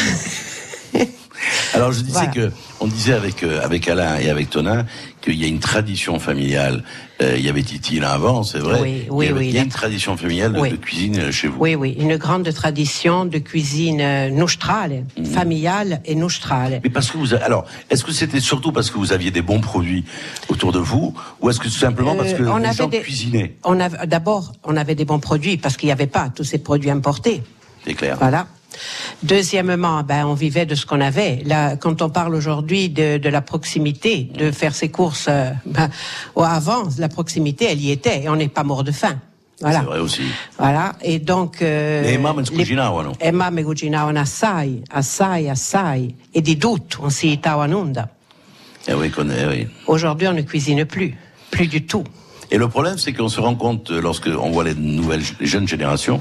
[SPEAKER 2] Alors je disais
[SPEAKER 13] Voilà.
[SPEAKER 2] que on disait avec euh, avec Alain et avec Tonin qu'il y a une tradition familiale. Euh, il y avait Titi là avant, c'est vrai.
[SPEAKER 13] Oui, oui,
[SPEAKER 2] il y, avait-
[SPEAKER 13] oui,
[SPEAKER 2] il y a une tradition familiale de, cuisine euh, chez vous.
[SPEAKER 13] Oui, oui, une grande tradition de cuisine nostrale,
[SPEAKER 2] Mhm.
[SPEAKER 13] familiale et nostrale.
[SPEAKER 2] Mais parce que vous, alors, est-ce que c'était surtout parce que vous aviez des bons produits autour de vous, ou est-ce que tout simplement parce que
[SPEAKER 13] Euh, on
[SPEAKER 2] les
[SPEAKER 13] avait
[SPEAKER 2] gens
[SPEAKER 13] des-
[SPEAKER 2] cuisinaient?
[SPEAKER 13] On avait, d'abord, on avait des bons produits parce qu'il n'y avait pas tous ces produits importés.
[SPEAKER 2] C'est clair.
[SPEAKER 13] Voilà. Deuxièmement, ben, on vivait de ce qu'on avait. Là, quand on parle aujourd'hui de, de la proximité, de faire ses courses, euh, ben, avant, la proximité, elle y était, et on n'est pas mort de faim. Voilà.
[SPEAKER 2] C'est vrai aussi.
[SPEAKER 13] Voilà. Et donc. eh,
[SPEAKER 2] Le mamme
[SPEAKER 13] les-
[SPEAKER 2] cucinavano.
[SPEAKER 13] E mamme cucinavano assai, assai, assai, e di tutto, on in onda.
[SPEAKER 2] Eh oui, est, oui.
[SPEAKER 13] Aujourd'hui, on ne cuisine plus. Plus du tout.
[SPEAKER 2] Et le problème, c'est qu'on se rend compte, euh, lorsque on voit les nouvelles, les jeunes générations,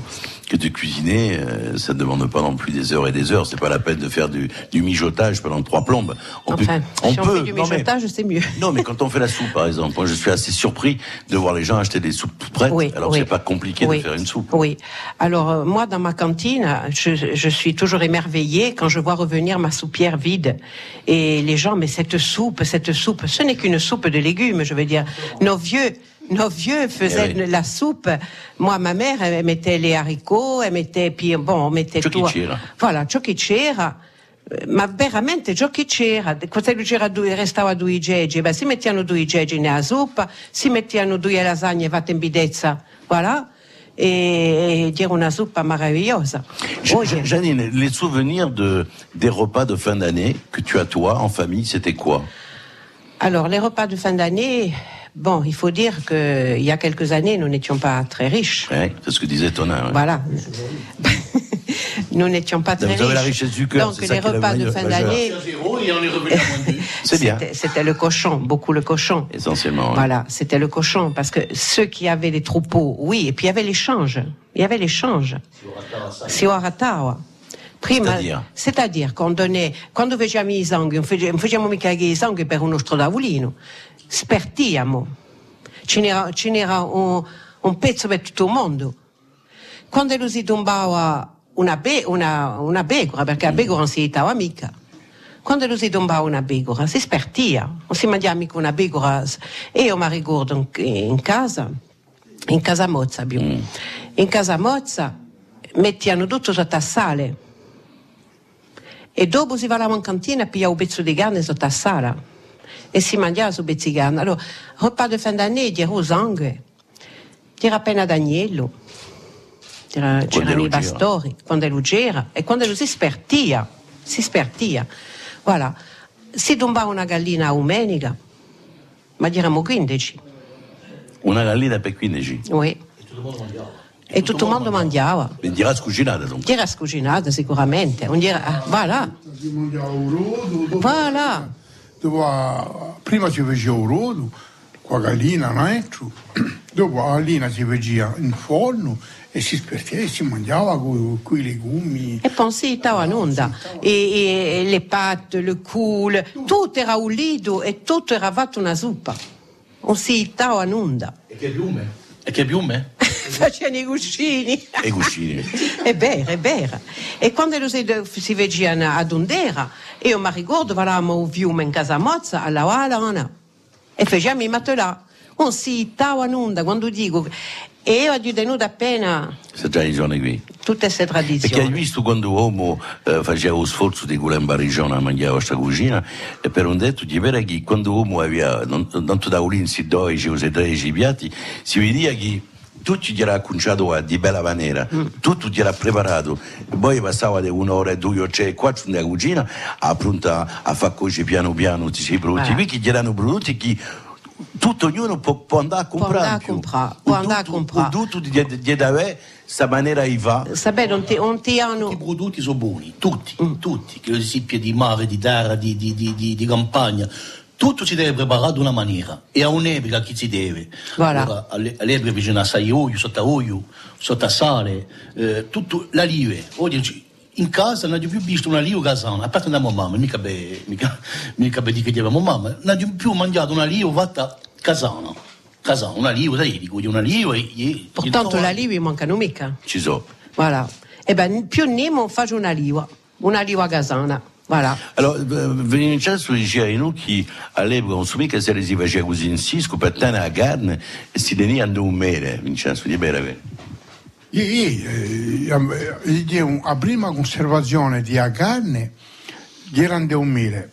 [SPEAKER 2] que de cuisiner, euh, ça ne demande pas non plus des heures et des heures. C'est pas la peine de faire du, du mijotage pendant trois plombes. On
[SPEAKER 13] Enfin,
[SPEAKER 2] on
[SPEAKER 13] si on fait du mijotage, c'est mieux.
[SPEAKER 2] Non, mais quand on fait la soupe, par exemple, moi je suis assez surpris de voir les gens acheter des soupes toutes prêtes,
[SPEAKER 13] Oui,
[SPEAKER 2] alors
[SPEAKER 13] oui.
[SPEAKER 2] c'est pas compliqué
[SPEAKER 13] Oui.
[SPEAKER 2] de faire une soupe.
[SPEAKER 13] Oui. Alors euh, moi, dans ma cantine, je, je suis toujours émerveillée quand je vois revenir ma soupière vide. Et les gens, mais cette soupe, cette soupe, ce n'est qu'une soupe de légumes, je veux dire. Nos vieux. Nos vieux faisaient
[SPEAKER 2] Eh oui.
[SPEAKER 13] la soupe. Moi, ma mère, elle mettait les haricots, elle mettait, puis bon, on mettait
[SPEAKER 2] che
[SPEAKER 13] tout. Voilà, ciò che c'era. Eh, Ma veramente ciò che c'era, due, restava due geggi, beh, si mettevano due geggi nella zuppa, si mettevano due lasagne fatte in bidezza, voilà, e, e dire una zuppa meravigliosa.
[SPEAKER 2] Ja-
[SPEAKER 13] Oggi-
[SPEAKER 2] Ja- Janine, les souvenirs de, des repas de fin d'année que tu as toi, en famille, c'était quoi?
[SPEAKER 13] Alors, les repas de fin d'année, bon, il faut dire qu'il y a quelques années, nous n'étions pas très riches.
[SPEAKER 2] Ouais, C'est ce que disait Tonin. ouais.
[SPEAKER 13] Voilà. Nous n'étions pas très
[SPEAKER 2] Vous avez la
[SPEAKER 13] riches.
[SPEAKER 2] richesse du cœur,
[SPEAKER 13] Donc
[SPEAKER 2] c'est ça
[SPEAKER 13] les
[SPEAKER 2] qui est la
[SPEAKER 13] repas de fin d'année. <laughs>
[SPEAKER 2] C'est bien.
[SPEAKER 13] c'était- c'était le cochon, beaucoup le cochon.
[SPEAKER 2] Essentiellement. oui.
[SPEAKER 13] Voilà, c'était le cochon, parce que ceux qui avaient les troupeaux, oui, et puis il y avait l'échange. Il y avait l'échange. Si
[SPEAKER 2] C'est-à-dire
[SPEAKER 13] c'est-à-dire qu'on donnait, quando facevamo i sangue, non facevamo mica i sangue per un nostro spertiamo. Ce n'era, un, un pezzo per tutto il mondo. Quando si tombava una, be- una, una pecora, perché la pecora non si evitava mica. Quando si tombava una pecora, si spertia, non si mangiava mica una pecora. E io mi ricordo in, casa, in casa Mozza, più. in casa Mozza mettiano tutto sotto a sale. E dopo si va in cantina e pigliava un pezzo di carne sotto a sala. E si mangiava su pezzi di carne. Allora, repas di fin d'année, c'era il sangue, c'era appena d'agnello, c'era, c'erano
[SPEAKER 2] lo
[SPEAKER 13] i
[SPEAKER 2] gira.
[SPEAKER 13] bastori, quando lo c'era, e quando lo si spertia, si spertia. Voilà. Si tombava una gallina a domenica, ma eravamo 15,
[SPEAKER 2] Una gallina per 15.
[SPEAKER 13] oui. E tutto il mondo mangiava.
[SPEAKER 2] Mi dirà scucinata dunque?
[SPEAKER 13] Chi era scucinata sicuramente, non era, ah, voilà,
[SPEAKER 5] Si mangiava un rodo, dopo,
[SPEAKER 13] voilà.
[SPEAKER 5] Dopo, ah, prima si faceva un rodo, con la gallina dentro, dopo la gallina si faceva in forno e si spertiva e si mangiava con i legumi.
[SPEAKER 13] E poi si stava in onda, e, e- e le patte, le coule, tutto era unito e tutto era fatto una zuppa. Non si stava in onda.
[SPEAKER 6] E che piume? E che piume?
[SPEAKER 13] Facevano i cuscini.
[SPEAKER 2] E i cuscini.
[SPEAKER 13] È vero, è vero. E quando si, vedevano ad Ondera, io mi ricordo, eravamo un fiume in casa Mozza, alla Valana, e facevamo i matelas. Non si stava in onda, quando dico... E io ho tenuto appena
[SPEAKER 2] Queste tradizioni qui.
[SPEAKER 13] tutte queste
[SPEAKER 2] Perché hai
[SPEAKER 13] tradizioni.
[SPEAKER 2] visto quando l'uomo eh, faceva lo sforzo di quella imbarigione a mangiare questa cucina e per un detto di vera che quando l'uomo aveva non, non da ulinzi 12 o 13 piatti si vedeva che tutto gli era acconciato di bella maniera, tutto gli era preparato, e poi passava di un'ora e due o tre, quattro nella cucina, a pronta a far cuocere piano piano tutti questi prodotti,
[SPEAKER 13] Eh.
[SPEAKER 2] qui che gli erano prodotti che tutto ognuno può, può andare a comprare.
[SPEAKER 13] andare a comprare, può andare a comprare.
[SPEAKER 2] Tutto gli gli dava questa maniera i va.
[SPEAKER 13] Sapete, non ti, non ti hanno...
[SPEAKER 6] I prodotti sono buoni, tutti, tutti, che si di mare, di terra, di, di, di, di, di campagna. Tutto si deve preparare di una maniera e a un'epoca che si deve.
[SPEAKER 13] Voilà.
[SPEAKER 6] Allora, alle- all'epoca bisogna assai olio, sotto olio, sotto sale, eh, tutto la lieve. Oggi in casa non ho più visto una lieve casana, a parte da mia mamma, mica be, mica, mica be di che diceva mia mamma, non ho più mangiato una lieve fatta casana. Casana, una lieve, sai, dico, una lieve. e-
[SPEAKER 13] Portanto
[SPEAKER 6] e-
[SPEAKER 13] la liva mancano mica.
[SPEAKER 2] Ci sono.
[SPEAKER 13] Voilà. E ben più Nemo faccio una liva, una liva casana. Voilà.
[SPEAKER 2] Allora, eh, Vincenzo diceva in che all'epoca non so mica se si faceva così in Sisco per tenere la carne e si tenia a un mele, Vincenzo, di vero?
[SPEAKER 5] Io, eh, eh, io, a prima conservazione di a carne erano di un mele.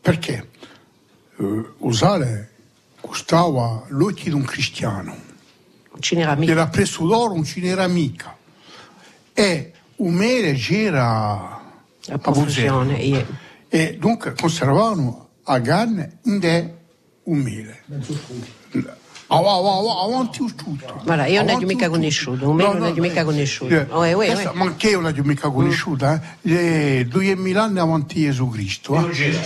[SPEAKER 5] Perché? Eh, usare costava l'occhio di un cristiano.
[SPEAKER 13] Non ce n'era mica.
[SPEAKER 5] Era presso d'oro, non ce n'era mica. E un mele c'era
[SPEAKER 13] A profusione. io.
[SPEAKER 5] E dunque conservavano a carne in de un mele. Av- av- av- Avanti un tutto.
[SPEAKER 13] Guarda, io non ho mica conosciuto, un mele non ho mica conosciuto.
[SPEAKER 5] Eh,
[SPEAKER 13] Oh, eh.
[SPEAKER 5] Ma anche io non l'ho mica conosciuta, eh. Eh, 2000 anni avanti Gesù Cristo. eh.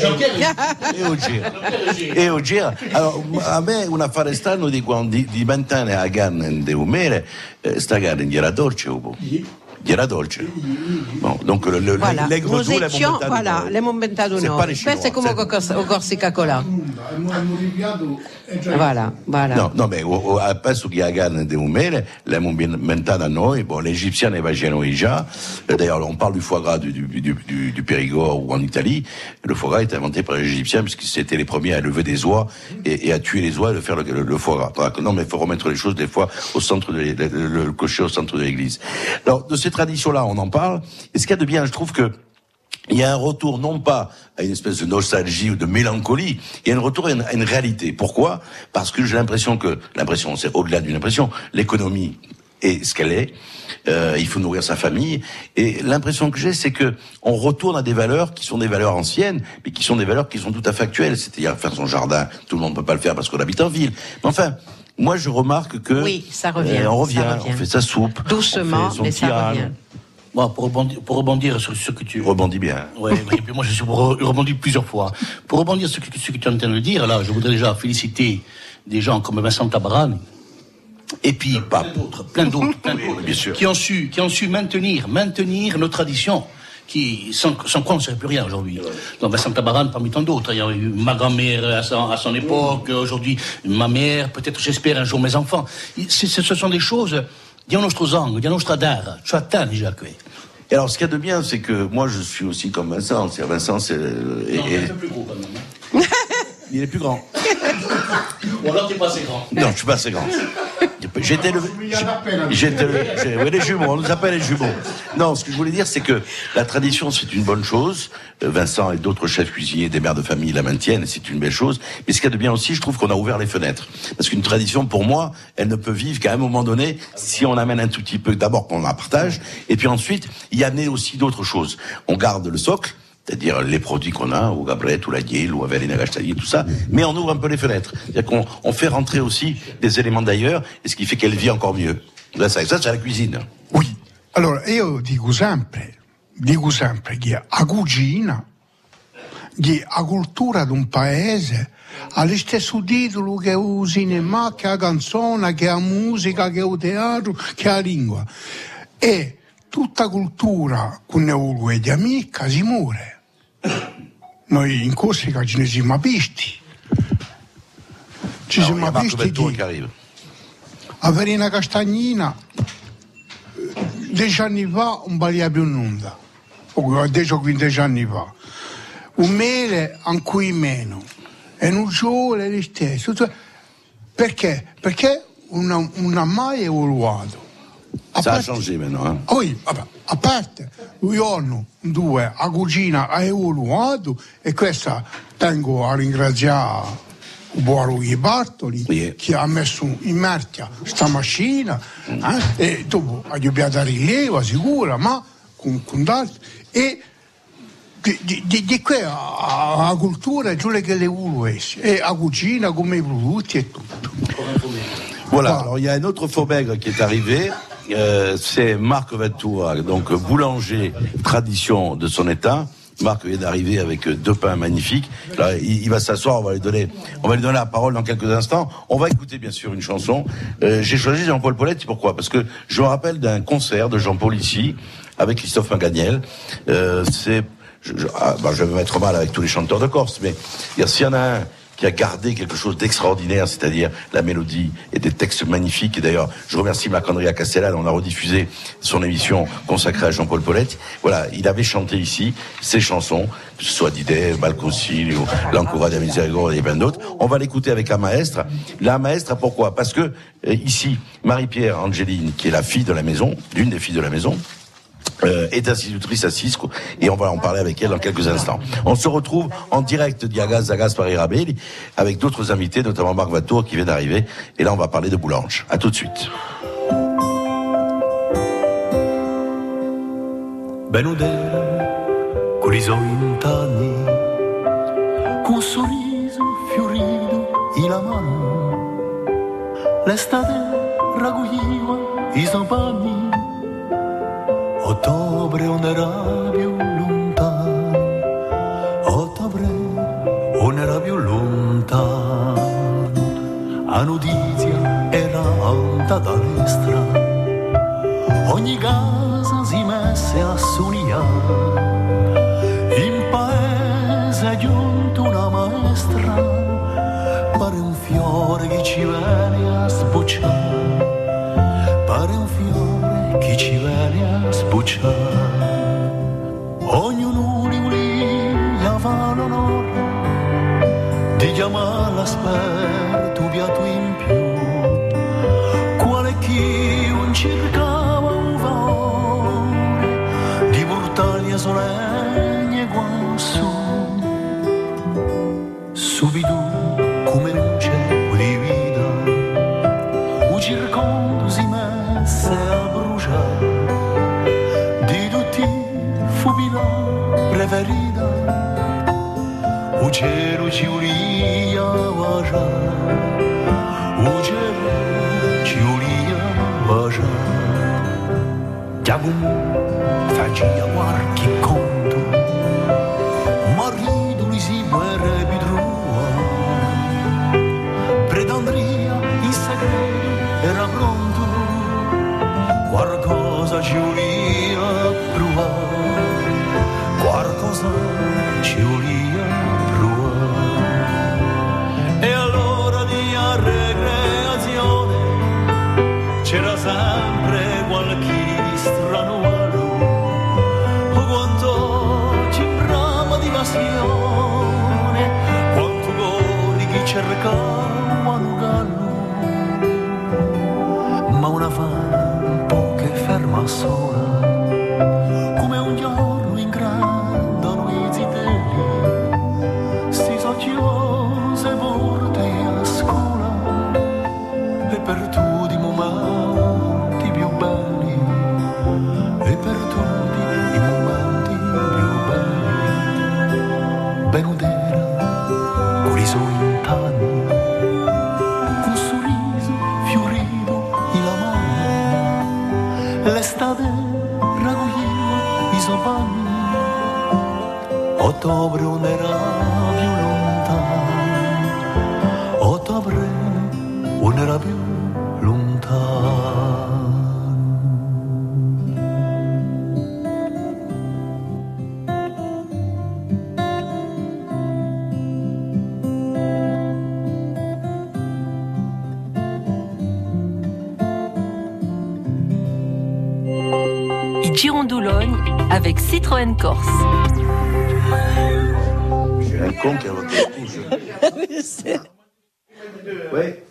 [SPEAKER 2] E oggi, e oggi allora, a me un affare strano di quando di, di vent'anni la carne di un mele, eh, sta carne gli era dolce un po'. Gli era dolce. Bon, donc le, le,
[SPEAKER 13] Voilà.
[SPEAKER 2] doux, les
[SPEAKER 13] étions,
[SPEAKER 2] montagnes,
[SPEAKER 13] voilà,
[SPEAKER 2] euh,
[SPEAKER 13] le momentato
[SPEAKER 2] c'est pas les Chinois,
[SPEAKER 13] Questo è come o Corsica Colà. Voilà, voilà.
[SPEAKER 2] No, no, beh, penso che la carne un mele l'abbiamo inventata noi, bon, la facevano già, Eh, d'ailleurs on parle du foie gras du, du, du, du, Périgord ou en Italie, le foie gras est inventé par les Égyptiens puisque c'était les premiers à lever des oies et, et à tuer les oies et de faire le, le- le foie gras. Non, mais il faut remettre les choses des fois au centre de le- le cocher au centre de l'église. Alors, de ces traditions-là, on en parle, et ce qu'il y a de bien, je trouve que il y a un retour non pas à une espèce de nostalgie ou de mélancolie, il y a un retour à une, à une réalité. Pourquoi? Parce que j'ai l'impression que, l'impression, c'est au-delà d'une impression, l'économie est ce qu'elle est, euh, il faut nourrir sa famille, et l'impression que j'ai, c'est que on retourne à des valeurs qui sont des valeurs anciennes, mais qui sont des valeurs qui sont tout à fait actuelles, c'est-à-dire faire son jardin, tout le monde ne peut pas le faire parce qu'on habite en ville. Mais enfin, moi je remarque que
[SPEAKER 13] Oui, ça revient,
[SPEAKER 2] euh, on revient,
[SPEAKER 13] ça revient.
[SPEAKER 2] on fait sa soupe,
[SPEAKER 13] Doucement,
[SPEAKER 2] on fait son
[SPEAKER 13] mais ça revient.
[SPEAKER 6] Bon, pour, rebondir, pour rebondir sur ce que tu...
[SPEAKER 2] Rebondis bien.
[SPEAKER 6] Ouais, puis moi je suis re- rebondi plusieurs fois. Pour rebondir sur ce que, ce que tu es en train de dire, là, je voudrais déjà féliciter des gens comme Vincent Tabarane, et puis plein d'autres, plein d'autres, plein d'autres,
[SPEAKER 2] bien sûr.
[SPEAKER 6] qui ont su, qui ont su maintenir, maintenir nos traditions. Qui, sans, sans quoi on ne serait plus rien aujourd'hui. Donc Vincent Tabarane parmi tant d'autres. Il y a eu ma grand-mère à son, à son époque, aujourd'hui ma mère, peut-être j'espère un jour mes enfants. C'est- ce sont des choses, diano nostro zango, diano nostra dara, già qui.
[SPEAKER 2] Et alors, ce qu'il y a de bien, c'est que moi, je suis aussi comme Vincent. C'est Vincent, c'est et- et-
[SPEAKER 6] plus gros quand même.
[SPEAKER 2] il est plus grand. <laughs>
[SPEAKER 6] Ou alors t'es pas assez grand.
[SPEAKER 2] Non, je suis pas assez grand. <laughs> J'étais le. J'étais le. Oui, les jumeaux, on nous appelle les jumeaux. Non, ce que je voulais dire, c'est que la tradition, c'est une bonne chose. Euh, Vincent et d'autres chefs cuisiniers, des mères de famille la maintiennent, c'est une belle chose. Mais ce qu'il y a de bien aussi, je trouve qu'on a ouvert les fenêtres. Parce qu'une tradition, pour moi, elle ne peut vivre qu'à un moment donné, si on amène un tout petit peu, d'abord qu'on la partage, et puis ensuite, y amener aussi d'autres choses. On garde le socle, c'est-à-dire les produits qu'on a, au Gabret, ou la Guille, ou Avelina Gastali, tout ça, mais on ouvre un peu les fenêtres. C'est-à-dire qu'on on fait rentrer aussi des éléments d'ailleurs, et ce qui fait qu'elle vit encore mieux. Ça, ça c'est la cuisine.
[SPEAKER 5] Allora, io dico sempre, dico sempre che la cucina, che la cultura di un paese ha lo stesso titolo che il cinema, che la canzone, che la musica, che il teatro, che la lingua. E tutta cultura con di amica si muore. Noi in Corsica ce ne siamo visti. Ci
[SPEAKER 2] y
[SPEAKER 5] siamo visti di a Verina Castagnina dieci anni fa non valia più nulla, o 10 o 15 anni fa. Un mele ancora meno, e un sole lo stesso. Perché? Perché non ha mai evoluato. A
[SPEAKER 2] Ça a
[SPEAKER 5] parte-
[SPEAKER 2] changé maintenant. Hein.
[SPEAKER 5] poi, vabbè, a parte, un giorno, due, la cucina ha evoluato e questa tengo a ringraziare il buon Bartoli che ha messo in marcia sta macchina eh, e dopo ha dobbiamo rileva sicura, ma con, con d'altro e di, di, di, di qui a- a- la cultura è giù che le evolvesse e la cucina come i prodotti e tutto.
[SPEAKER 2] Voilà, alors il y a un autre faux qui est arrivé. Euh, c'est Marc Ventura, donc boulanger tradition de son état. Marc vient d'arriver avec deux pains magnifiques. Là, il, va s'asseoir, on va lui donner, on va lui donner la parole dans quelques instants. On va écouter bien sûr une chanson. Euh, J'ai choisi Jean-Paul Paulette, pourquoi? Parce que je me rappelle d'un concert de Jean-Paul ici avec Christophe Maganiel. Euh, c'est, je, je, ah, bah, je vais me mettre mal avec tous les chanteurs de Corse, mais s'il y en a un qui a gardé quelque chose d'extraordinaire, c'est-à-dire la mélodie et des textes magnifiques. Et d'ailleurs, je remercie Marc-Andrea Castellane, on a rediffusé son émission consacrée à Jean-Paul Paulette. Voilà, il avait chanté ici ses chansons, que ce soit Didet, Balconcilio, L'Ancora de Misericordia et plein d'autres. On va l'écouter avec la maestre. La maestre, pourquoi? Parce que euh, ici, Marie-Pierre Angeline, qui est la fille de la maison, l'une des filles de la maison, euh, est institutrice à Cisco et on va en parler avec elle dans quelques instants. On se retrouve en direct d'Iagaz Zagas par Irabelli avec d'autres invités, notamment Marc Vatour qui vient d'arriver. Et là, on va parler de Boulange. À tout de suite.
[SPEAKER 14] Ottobre era più lontano, ottobre era più lontano, la notizia era alta da destra, ogni casa si messe a sognare. In paese è giunto una maestra, pare un fiore che ci viene a sbocciare, viene a sbocciare. Ognuno di lì fa l'onore di chiamare l'esperto piatto in goli chi cercavano gallo ma una fama un po' che ferma sola ottobre non era più lontano ottobre non era più lontano
[SPEAKER 15] Il Girondoulogne avec Citroën Corse.
[SPEAKER 2] Con qui a voté. Ouais.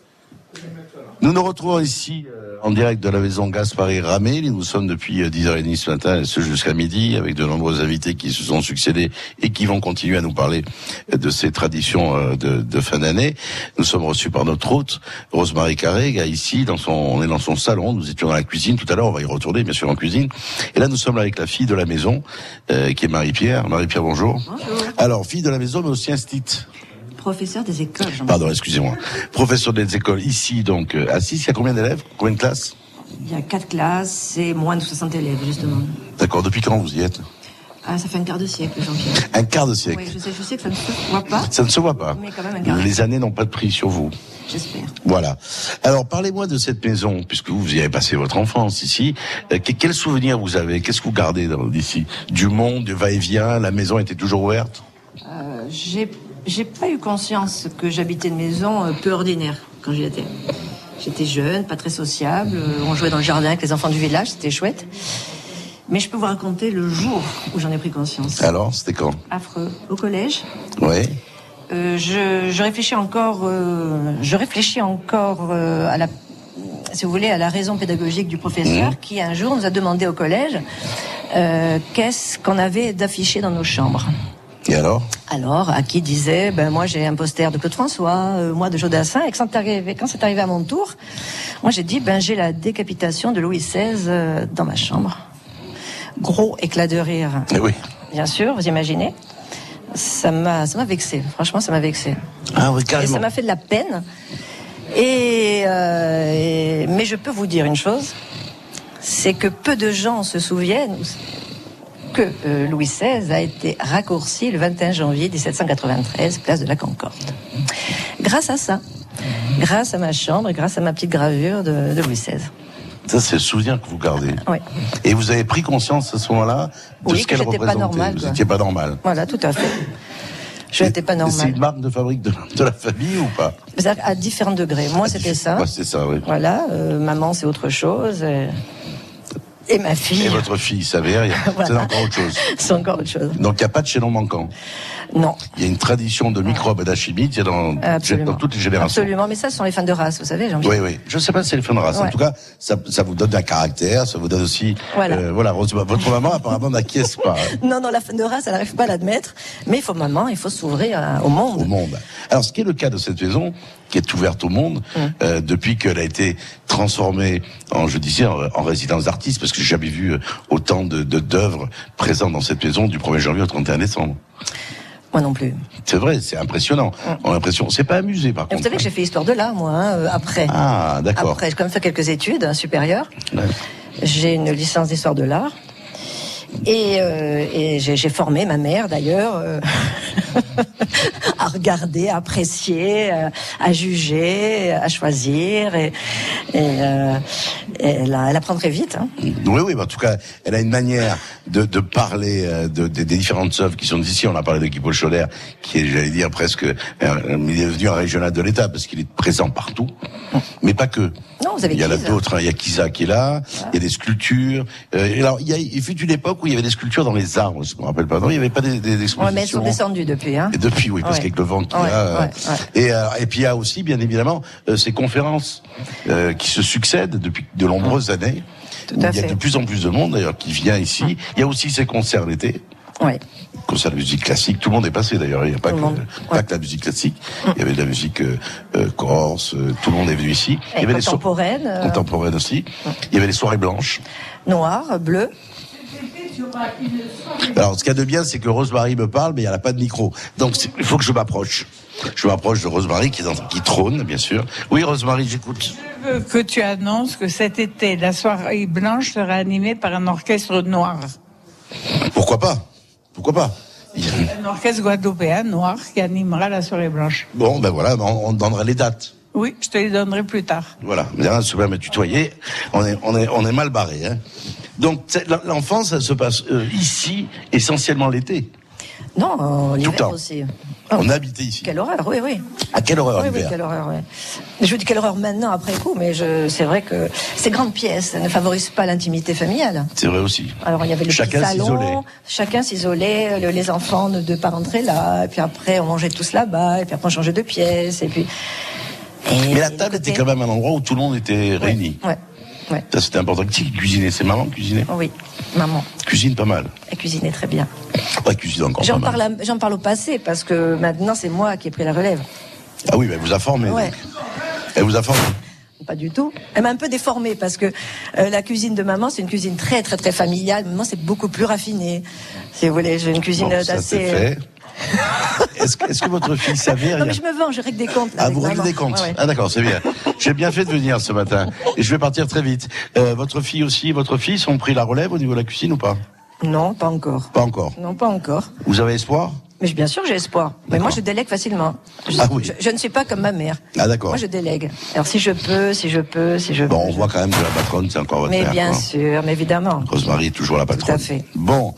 [SPEAKER 2] Nous nous retrouvons ici euh, direct de la maison Gaspard Ramé. Nous sommes depuis euh, 10h30 ce matin, et ce jusqu'à midi, avec de nombreux invités qui se sont succédés et qui vont continuer à nous parler euh, de ces traditions euh, de, de fin d'année. Nous sommes reçus par notre hôte, Rosemary Carré, qui est ici, dans son, on est dans son salon. Nous étions dans la cuisine tout à l'heure. On va y retourner, bien sûr, en cuisine. Et là, nous sommes là avec la fille de la maison, euh, qui est Marie-Pierre. Marie-Pierre, bonjour.
[SPEAKER 16] Bonjour.
[SPEAKER 2] Alors, fille de la maison, mais aussi instite.
[SPEAKER 16] Professeur des écoles.
[SPEAKER 2] Pardon, excusez-moi. Professeur des écoles ici, donc, euh, à 6, il y a combien d'élèves? Combien de classes?
[SPEAKER 16] Il y a quatre classes et moins de 60 élèves, justement.
[SPEAKER 2] D'accord, depuis quand vous y êtes?
[SPEAKER 16] Ah, ça fait un quart de siècle, Jean-Pierre.
[SPEAKER 2] Un quart de siècle.
[SPEAKER 16] Oui, je sais, je sais que ça ne se voit pas.
[SPEAKER 2] Ça ne se voit pas.
[SPEAKER 16] Mais quand même un quart
[SPEAKER 2] Les années n'ont pas de prix sur vous.
[SPEAKER 16] J'espère.
[SPEAKER 2] Voilà. Alors, parlez-moi de cette maison, puisque vous, y avez passé votre enfance ici. Euh, que- quels souvenirs vous avez? Qu'est-ce que vous gardez d'ici? Du monde, du va-et-vient? La maison était toujours ouverte?
[SPEAKER 16] Euh, j'ai, j'ai pas eu conscience que j'habitais une maison euh, peu ordinaire quand j'y étais. J'étais jeune, pas très sociable. euh, On jouait dans le jardin avec les enfants du village, c'était chouette. Mais je peux vous raconter le jour où j'en ai pris conscience.
[SPEAKER 2] Alors, c'était quand?
[SPEAKER 16] Affreux. Au collège,
[SPEAKER 2] Oui.
[SPEAKER 16] Euh, je, je réfléchis encore, euh, je réfléchis encore euh, à la, si vous voulez, à la raison pédagogique du professeur
[SPEAKER 2] Mhm.
[SPEAKER 16] qui un jour nous a demandé au collège euh, qu'est-ce qu'on avait d'affiché dans nos chambres.
[SPEAKER 2] Et alors?
[SPEAKER 16] Alors, à qui disait, ben moi j'ai un poster de Claude François, euh, moi de Jodassin, et quand c'est arrivé, quand c'est arrivé à mon tour, moi j'ai dit, ben j'ai la décapitation de Louis XVI euh, dans ma chambre. Gros éclat de rire.
[SPEAKER 2] Eh oui.
[SPEAKER 16] Bien sûr, vous imaginez. Ça m'a, ça m'a vexé. Franchement, ça m'a vexé.
[SPEAKER 2] Ah oui,
[SPEAKER 16] Et
[SPEAKER 2] carrément.
[SPEAKER 16] ça m'a fait de la peine. Et, euh, et- mais je peux vous dire une chose, c'est que peu de gens se souviennent que euh, Louis XVI a été raccourci le 21 janvier 1793, place de la Concorde. Grâce à ça, grâce à ma chambre et grâce à ma petite gravure de, de Louis XVI.
[SPEAKER 2] Ça, c'est le souvenir que vous gardez.
[SPEAKER 16] Oui.
[SPEAKER 2] Et vous avez pris conscience à ce moment-là de
[SPEAKER 16] Oui,
[SPEAKER 2] ce
[SPEAKER 16] que
[SPEAKER 2] qu'elle
[SPEAKER 16] j'étais pas
[SPEAKER 2] représentait.
[SPEAKER 16] normale,
[SPEAKER 2] vous n'étiez pas normal.
[SPEAKER 16] Voilà, tout à fait. Je n'étais pas
[SPEAKER 2] Et C'est une marque de fabrique de, de la famille ou pas?
[SPEAKER 16] À différents degrés. Moi, c'était ça.
[SPEAKER 2] Ouais, c'est ça, oui.
[SPEAKER 16] Voilà, euh, maman, c'est autre chose. euh, Et ma fille,
[SPEAKER 2] Et votre fille il y a- c'est
[SPEAKER 16] Voilà.
[SPEAKER 2] encore autre chose.
[SPEAKER 16] c'est encore autre chose.
[SPEAKER 2] Donc il n'y a pas de chaînon manquant.
[SPEAKER 16] Non.
[SPEAKER 2] Il y a une tradition de microbes et d'alchimie dans, dans toutes les générations.
[SPEAKER 16] Absolument, mais ça, ce sont les fans de race, vous savez, jean
[SPEAKER 2] Oui, oui. Je ne sais pas si c'est les fins de race. En tout cas, ça, ça vous donne un caractère, ça vous donne aussi.
[SPEAKER 16] Voilà.
[SPEAKER 2] euh, voilà. Votre maman apparemment n'acquiesce pas hein, <laughs>
[SPEAKER 16] Non, non, la fan de race, elle n'arrive pas à l'admettre. Mais il faut maman, il faut s'ouvrir à- au monde.
[SPEAKER 2] au monde. Alors, ce qui est le cas de cette maison, qui est ouverte au monde euh, depuis qu'elle a été transformée en, je disais, en, en résidence d'artistes, parce que j'ai jamais vu euh, autant de de- d'œuvres présentes dans cette maison du 1er janvier au 31 décembre.
[SPEAKER 16] Moi non plus.
[SPEAKER 2] C'est vrai, c'est impressionnant. On a l'impression, c'est pas amusé par
[SPEAKER 16] Et vous
[SPEAKER 2] contre.
[SPEAKER 16] savez que j'ai fait histoire de l'art, moi, hein, euh, après.
[SPEAKER 2] Ah, d'accord.
[SPEAKER 16] Après, j'ai quand même fait quelques études hein, supérieures. J'ai une licence d'histoire de l'art. Et, euh, et j'ai j'ai formé ma mère d'ailleurs euh, <laughs> à regarder, à apprécier, euh, à juger, à choisir. Et, et, euh, et elle, a- elle apprend très vite. hein.
[SPEAKER 2] Oui, oui, mais en tout cas, elle a une manière de, de parler euh, de, de- des différentes œuvres qui sont ici. On a parlé de Guy Scholler, qui est, j'allais dire, presque, euh, il est devenu un régional de l'État parce qu'il est présent partout, mais pas que.
[SPEAKER 16] Non, vous avez
[SPEAKER 2] Il y en a d'autres. hein. Il y a Kisa qui est là. Il y a des sculptures. Euh, alors, il, y a, il fut une époque où il y avait des sculptures dans les arbres. Je me rappelle pas. Non, il n'y avait pas des, des, des
[SPEAKER 16] Ouais, mais elles sont
[SPEAKER 2] expositions.
[SPEAKER 16] descendues depuis. Hein.
[SPEAKER 2] Et depuis, oui, parce
[SPEAKER 16] Ouais.
[SPEAKER 2] qu'avec le vent qu'il y
[SPEAKER 16] Ouais,
[SPEAKER 2] a. euh,
[SPEAKER 16] ouais, ouais.
[SPEAKER 2] Et, euh, et puis il y a aussi, bien évidemment, euh, ces conférences euh, qui se succèdent depuis de nombreuses années.
[SPEAKER 16] Tout
[SPEAKER 2] où
[SPEAKER 16] à
[SPEAKER 2] il y a
[SPEAKER 16] fait.
[SPEAKER 2] de plus en plus de monde d'ailleurs qui vient ici. Il y a aussi ces concerts l'été.
[SPEAKER 16] Ouais.
[SPEAKER 2] Concerts de musique classique, tout le monde est passé d'ailleurs. Il n'y a pas, que, pas que la musique classique. Il y avait de la musique euh, corse. euh, tout le monde est venu ici. Il y avait les so-
[SPEAKER 16] contemporaine, euh,
[SPEAKER 2] contemporaines aussi. Il y avait les soirées blanches.
[SPEAKER 16] noir, bleu.
[SPEAKER 2] Alors, ce qu'il y a de bien, c'est que Rosemary me parle, mais il n'y a pas de micro. Donc, il faut que je m'approche. Je m'approche de Rosemary qui, est dans- qui trône, bien sûr. Oui, Rosemary, j'écoute.
[SPEAKER 3] Je veux que tu annonces que cet été, la soirée blanche sera animée par un orchestre noir.
[SPEAKER 2] Pourquoi pas? Pourquoi pas?
[SPEAKER 3] Un orchestre guadeloupéen noir qui animera la soirée blanche.
[SPEAKER 2] Bon, ben voilà, on, on donnera les dates.
[SPEAKER 3] Oui, je te les donnerai plus tard.
[SPEAKER 2] Voilà, mais rien se me tutoyer, on est, on est, on est mal barré. Hein. Donc, l'enfance, ça se passe euh, ici, essentiellement l'été.
[SPEAKER 16] Non, euh, l'hiver aussi.
[SPEAKER 2] On habitait ici.
[SPEAKER 16] Quelle horreur, oui, oui.
[SPEAKER 2] À quelle horreur
[SPEAKER 16] oui, oui, quelle horreur, oui. Je vous dis quelle horreur maintenant, après coup, mais c'est vrai que ces grandes pièces ne favorisent pas l'intimité familiale.
[SPEAKER 2] C'est vrai aussi.
[SPEAKER 16] Alors il y avait le
[SPEAKER 2] Chacun
[SPEAKER 16] petit salon, chacun s'isolait, le- les enfants ne devaient pas rentrer là, et puis après on mangeait tous là-bas, et puis après on changeait de pièce, et puis. et-
[SPEAKER 2] Mais la table était quand même un endroit où tout le monde était réuni.
[SPEAKER 16] Ouais, ouais.
[SPEAKER 2] Ça, c'était important. Qui cuisinait C'est maman qui cuisinait
[SPEAKER 16] Oui, maman,
[SPEAKER 2] Cuisine pas mal.
[SPEAKER 16] elle cuisinait très bien.
[SPEAKER 2] Ouais, cuisine encore
[SPEAKER 16] J'en
[SPEAKER 2] pas
[SPEAKER 16] parle, j'en parle au passé parce que maintenant c'est moi qui ai pris la relève.
[SPEAKER 2] Ah oui, mais elle vous a formé.
[SPEAKER 16] Ouais.
[SPEAKER 2] Elle vous a formé.
[SPEAKER 16] Pas du tout. Elle m'a un peu déformée parce que euh, la cuisine de maman, c'est une cuisine très très très familiale. Maman, c'est beaucoup plus raffiné. Si vous voulez, j'ai une cuisine
[SPEAKER 2] Bon,
[SPEAKER 16] euh,
[SPEAKER 2] Est-ce que, votre fille savait
[SPEAKER 16] Non
[SPEAKER 2] rien
[SPEAKER 16] mais je me vends, je règle des comptes. là,
[SPEAKER 2] Ah, vous réglez des comptes.
[SPEAKER 16] Ouais.
[SPEAKER 2] Ah, d'accord, c'est bien. J'ai bien fait de venir ce matin. Et je vais partir très vite. Euh, votre fille aussi, votre fils ont pris la relève au niveau de la cuisine ou pas
[SPEAKER 16] Non, pas encore.
[SPEAKER 2] Pas encore.
[SPEAKER 16] Non, pas encore.
[SPEAKER 2] Vous avez espoir
[SPEAKER 16] Mais bien sûr, j'ai espoir. Mais moi, je délègue facilement. Je,
[SPEAKER 2] Ah oui.
[SPEAKER 16] je- je ne suis pas comme ma mère.
[SPEAKER 2] Ah, d'accord.
[SPEAKER 16] Moi, je délègue. Alors, si je peux, si je peux, si je
[SPEAKER 2] Bon,
[SPEAKER 16] peux.
[SPEAKER 2] on voit quand même que la patronne, c'est encore votre
[SPEAKER 16] Mais
[SPEAKER 2] mère,
[SPEAKER 16] bien
[SPEAKER 2] quoi.
[SPEAKER 16] sûr, mais évidemment.
[SPEAKER 2] Rosemary est toujours la patronne.
[SPEAKER 16] à fait.
[SPEAKER 2] Bon,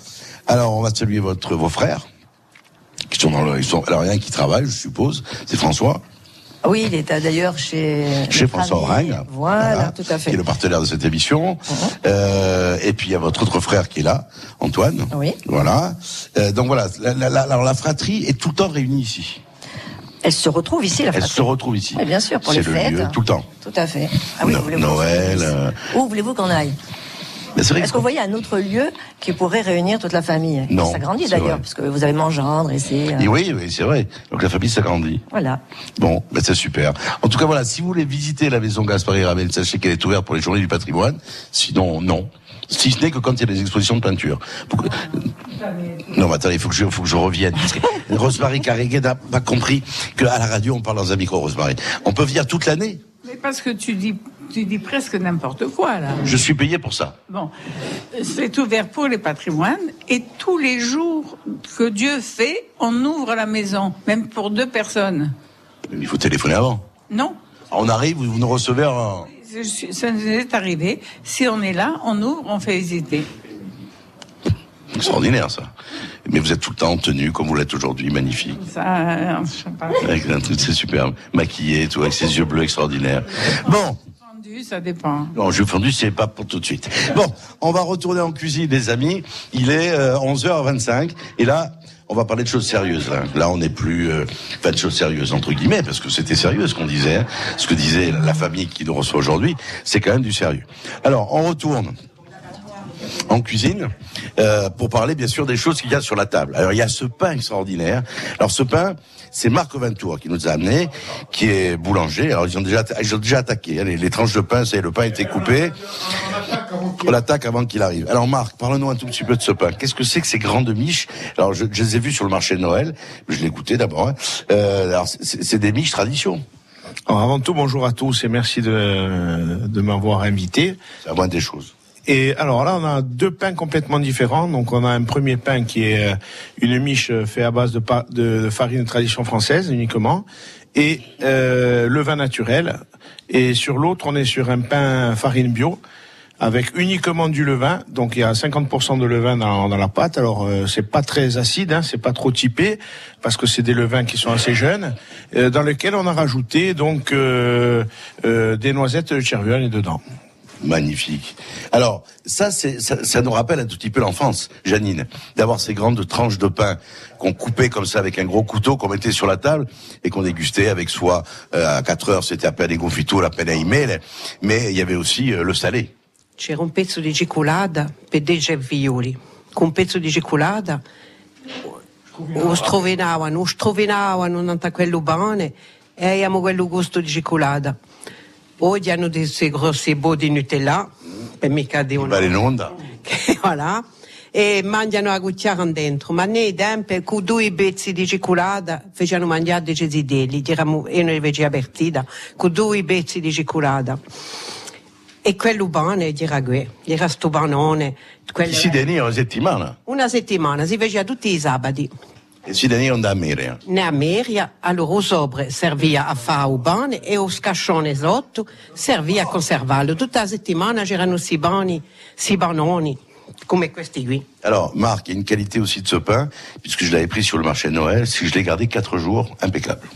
[SPEAKER 2] alors on va saluer votre, vos frères. Qui sont dans le, ils sont, alors il y en a un qui travaille, je suppose. C'est François.
[SPEAKER 16] Oui, il est euh, d'ailleurs chez.
[SPEAKER 2] Chez François
[SPEAKER 16] ami.
[SPEAKER 2] Oring.
[SPEAKER 16] Voilà, tout à
[SPEAKER 2] Qui
[SPEAKER 16] fait.
[SPEAKER 2] est le partenaire de cette émission. Euh, et puis il y a votre autre frère qui est là, Antoine.
[SPEAKER 16] Oui.
[SPEAKER 2] Voilà. Euh, donc voilà, la, la, la- alors la fratrie est tout le temps réunie ici.
[SPEAKER 16] Elle se retrouve ici, la
[SPEAKER 2] Elle
[SPEAKER 16] fratrie.
[SPEAKER 2] se retrouve ici.
[SPEAKER 16] Oui, bien sûr, pour
[SPEAKER 2] C'est
[SPEAKER 16] les
[SPEAKER 2] le
[SPEAKER 16] fêtes.
[SPEAKER 2] lieu, tout le temps.
[SPEAKER 16] Tout à fait. Ah oui,
[SPEAKER 2] No-
[SPEAKER 16] voulez-vous
[SPEAKER 2] Noël. euh,
[SPEAKER 16] Où voulez-vous qu'on aille
[SPEAKER 2] c'est
[SPEAKER 16] Est-ce que vous voyez un autre lieu qui pourrait réunir toute la famille?
[SPEAKER 2] Non,
[SPEAKER 16] Ça grandit
[SPEAKER 2] c'est
[SPEAKER 16] d'ailleurs, parce que vous avez Mangendre ici.
[SPEAKER 2] Et oui, oui, c'est vrai. Donc la famille s'agrandit.
[SPEAKER 16] Voilà.
[SPEAKER 2] Bon, ben c'est super. En tout cas, voilà, si vous voulez visiter la maison Gaspard Ravel, sachez qu'elle est ouverte pour les journées du patrimoine. Sinon, non. Si ce n'est que quand il y a des expositions de peinture. Non, mais attendez, il faut que je, faut que je revienne. Parce que Rosemary Carrigue n'a pas compris qu'à la radio, on parle dans un micro, Rosemary. On peut venir toute l'année.
[SPEAKER 3] Mais parce que tu dis, tu dis presque n'importe quoi, là.
[SPEAKER 2] Je suis payé pour ça.
[SPEAKER 3] Bon, c'est ouvert pour les patrimoines et tous les jours que Dieu fait, on ouvre la maison, même pour deux personnes.
[SPEAKER 2] Il faut téléphoner avant.
[SPEAKER 3] Non,
[SPEAKER 2] On arrive, vous vous nous recevez
[SPEAKER 3] suis- ça nous est arrivé. Si on est là, on ouvre, on fait visiter.
[SPEAKER 2] Extraordinaire, ça. Mais vous êtes tout le temps en tenue, comme vous l'êtes aujourd'hui, magnifique.
[SPEAKER 3] Ça, euh, je sais pas.
[SPEAKER 2] Avec un truc, c'est superbe. Maquillé, tout, avec ses yeux bleus extraordinaires. Bon.
[SPEAKER 3] Fondu, ça dépend.
[SPEAKER 2] Non, jus fondu, c'est pas pour tout de suite. Bon, on va retourner en cuisine, les amis. Il est euh, 11h25. Et là, on va parler de choses sérieuses. Là, là on n'est plus... Euh, enfin, de choses sérieuses, entre guillemets, parce que c'était sérieux ce qu'on disait. hein. Ce que disait la famille qui nous reçoit aujourd'hui, c'est quand même du sérieux. Alors, on retourne en cuisine euh, pour parler bien sûr des choses qu'il y a sur la table. Alors il y a ce pain extraordinaire. Alors ce pain, c'est Marc Ventour qui nous a amené, qui est boulanger. Alors ils ont déjà, ils ont déjà attaqué hein, les, les tranches de pain. C'est le pain a été coupé. On l'attaque avant qu'il arrive. Alors Marc, parle-nous un tout petit peu de ce pain. Qu'est-ce que c'est que ces grandes miches? Alors je, je les ai vus sur le marché de Noël. Je l'ai goûté d'abord. hein. Euh, alors c'est c'est des miches tradition.
[SPEAKER 17] Alors avant tout, bonjour à tous et merci de, de m'avoir invité.
[SPEAKER 2] C'est la moindre des choses.
[SPEAKER 17] Et alors là, on a deux pains complètement différents. Donc on a un premier pain qui est euh, une miche euh, fait à base de, de, farine de tradition française uniquement et euh, le vin naturel. Et sur l'autre, on est sur un pain farine bio avec uniquement du levain. Donc il y a 50% de levain dans, dans la pâte. Alors euh, c'est pas très acide, hein, c'est pas trop typé parce que c'est des levains qui sont assez jeunes, euh, dans lesquels on a rajouté donc euh, euh, des noisettes de Chervionne dedans.
[SPEAKER 2] Magnifique. Alors, ça, ça, nous rappelle un tout petit peu l'enfance, Janine, d'avoir ces grandes tranches de pain qu'on coupait comme ça avec un gros couteau, qu'on mettait sur la table et qu'on dégustait avec soi euh, à 4 heures, c'était appelé des confitures, la peine à email, mais il y avait aussi euh, le salé.
[SPEAKER 13] C'era un pezzo di cicolata per dei cervioli. Con un pezzo di cicolata lo strovenavano, lo strovenavano quello bene e abbiamo quello gusto di cicolata. Oggi hanno questi grossi bo di Nutella, per mica di una...
[SPEAKER 2] Balenonda.
[SPEAKER 13] voilà. E mangiano a cucchiara dentro, ma nei tempi con due pezzi di cicolata facevano mangiare dei cesidelli, diciamo, io non li vedevo apertita, con due pezzi di cicolata. E quello buono di ragù, era sto banone. quello-
[SPEAKER 2] Si denivano una settimana.
[SPEAKER 13] Una settimana, si faceva tutti i sabati.
[SPEAKER 2] Si denivano da America.
[SPEAKER 13] Ne America, allora o sobre servia a fare il pane e o scascione sotto servia a conservarlo. Tutta la settimana c'erano si bani, si banoni, come questi qui.
[SPEAKER 2] Alors, Marc, il y a une qualité aussi de ce pain, puisque je l'avais pris sur le marché de Noël, si je l'ai gardé 4 jours, impeccable.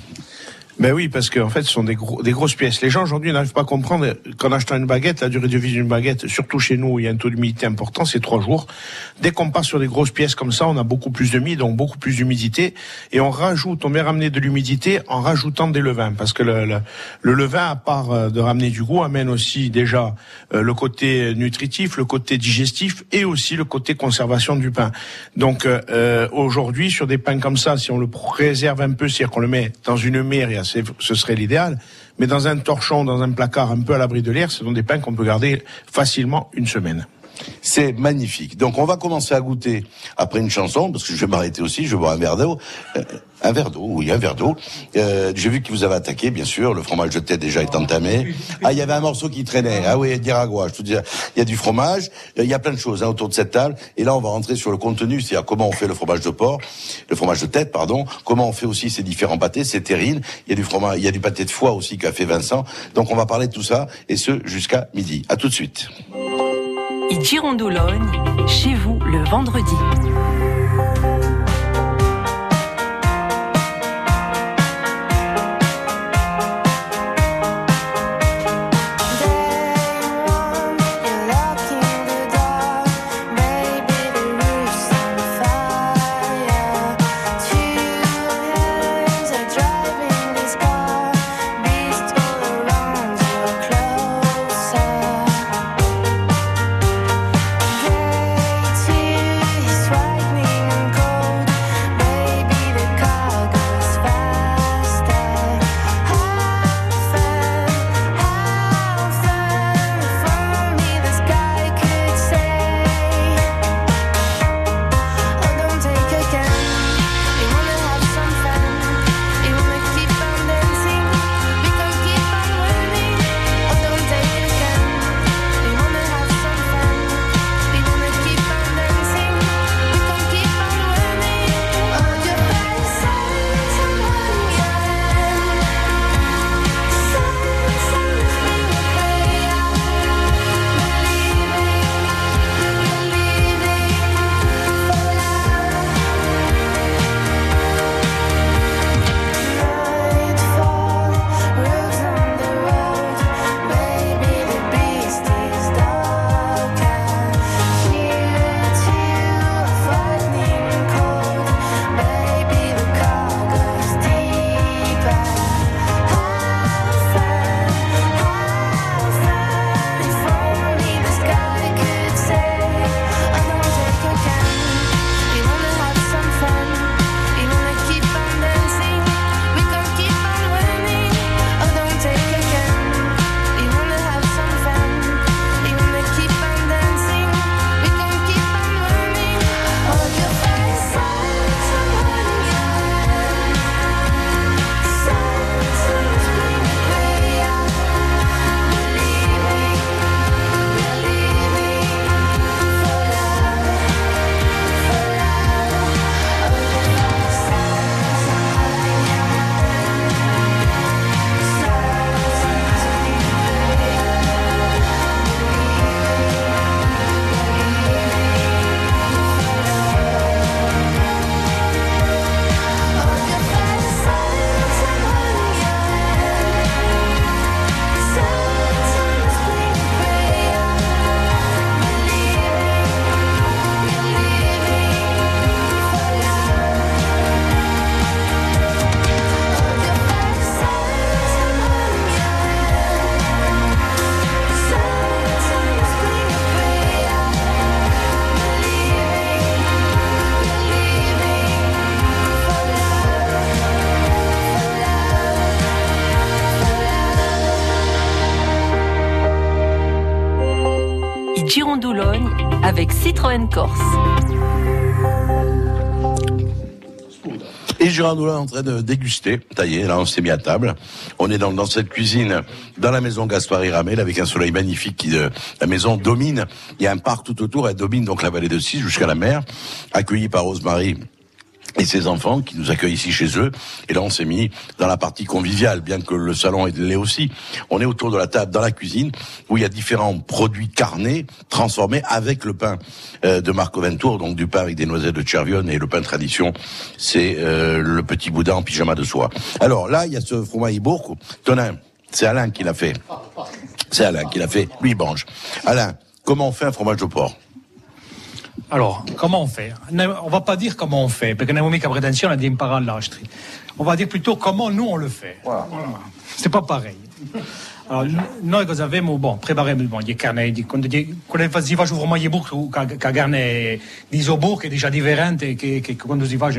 [SPEAKER 17] Ben oui, parce qu'en fait, ce sont des, gros, des grosses pièces. Les gens aujourd'hui n'arrivent pas à comprendre qu'en achetant une baguette, la durée de vie d'une baguette, surtout chez nous, où il y a un taux d'humidité important, c'est trois jours. Dès qu'on passe sur des grosses pièces comme ça, on a beaucoup plus de mie, donc beaucoup plus d'humidité, et on rajoute, on met ramener de l'humidité en rajoutant des levains, parce que le, le, le levain, à part euh, de ramener du goût, amène aussi déjà euh, le côté nutritif, le côté digestif, et aussi le côté conservation du pain. Donc euh, euh, aujourd'hui, sur des pains comme ça, si on le préserve un peu, c'est-à-dire qu'on le met dans une mer, ce serait l'idéal. Mais dans un torchon, dans un placard un peu à l'abri de l'air, ce sont des pains qu'on peut garder facilement une semaine.
[SPEAKER 2] C'est magnifique. Donc on va commencer à goûter après une chanson, parce que je vais m'arrêter aussi, je vais boire un verre d'eau. Euh, un verre d'eau, oui, un verre d'eau. Euh, J'ai vu qu'il vous avait attaqué, bien sûr. Le fromage de tête déjà est entamé. Ah, il y avait un morceau qui traînait. Ah oui, Diragua, je te dis, il y a du fromage. Euh, Il y a plein de choses hein, autour de cette table. Et là, on va rentrer sur le contenu, c'est-à-dire comment on fait le fromage de porc, le fromage de tête, pardon. Comment on fait aussi ces différents pâtés, ces terrines. Il y a du fromage, il y a du pâté de foie aussi qu'a fait Vincent. Donc on va parler de tout ça, et ce jusqu'à midi. À tout de suite.
[SPEAKER 15] I Girondologne, chez vous le vendredi. Girondoulogne avec Citroën Corse.
[SPEAKER 2] Et Gérard est en train de déguster. Ça y est, là, on s'est mis à table. On est dans, cette cuisine, dans la maison Gaspard Ramel, avec un soleil magnifique qui, euh, la maison domine. Il y a un parc tout autour, elle domine donc la vallée de Cise jusqu'à la mer, accueillie par Rosemary et ses enfants qui nous accueillent ici chez eux. Et là, on s'est mis dans la partie conviviale, bien que le salon l'est aussi. On est autour de la table dans la cuisine où il y a différents produits carnés transformés avec le pain euh, de Marco Ventour, donc du pain avec des noisettes de Chervion et le pain tradition, c'est euh, le petit boudin en pyjama de soie. Alors là, il y a ce fromage Ibourg. Tonin, c'est Alain qui l'a fait. C'est Alain qui l'a fait. Lui, il mange. Alain, comment on fait un fromage de porc?
[SPEAKER 7] Alors, comment on fait On va pas dire comment on fait, perché non mica pretensione di imparare l'astri. On va dire plutôt comment nous on le fait. Voilà. C'est pas pareil. Alors, noi cosa avevamo? Bon, bon, gli carne, di, quando, di, quando si fa un formaggio burro, che carne di isobur, che è già differente che, che quando si fa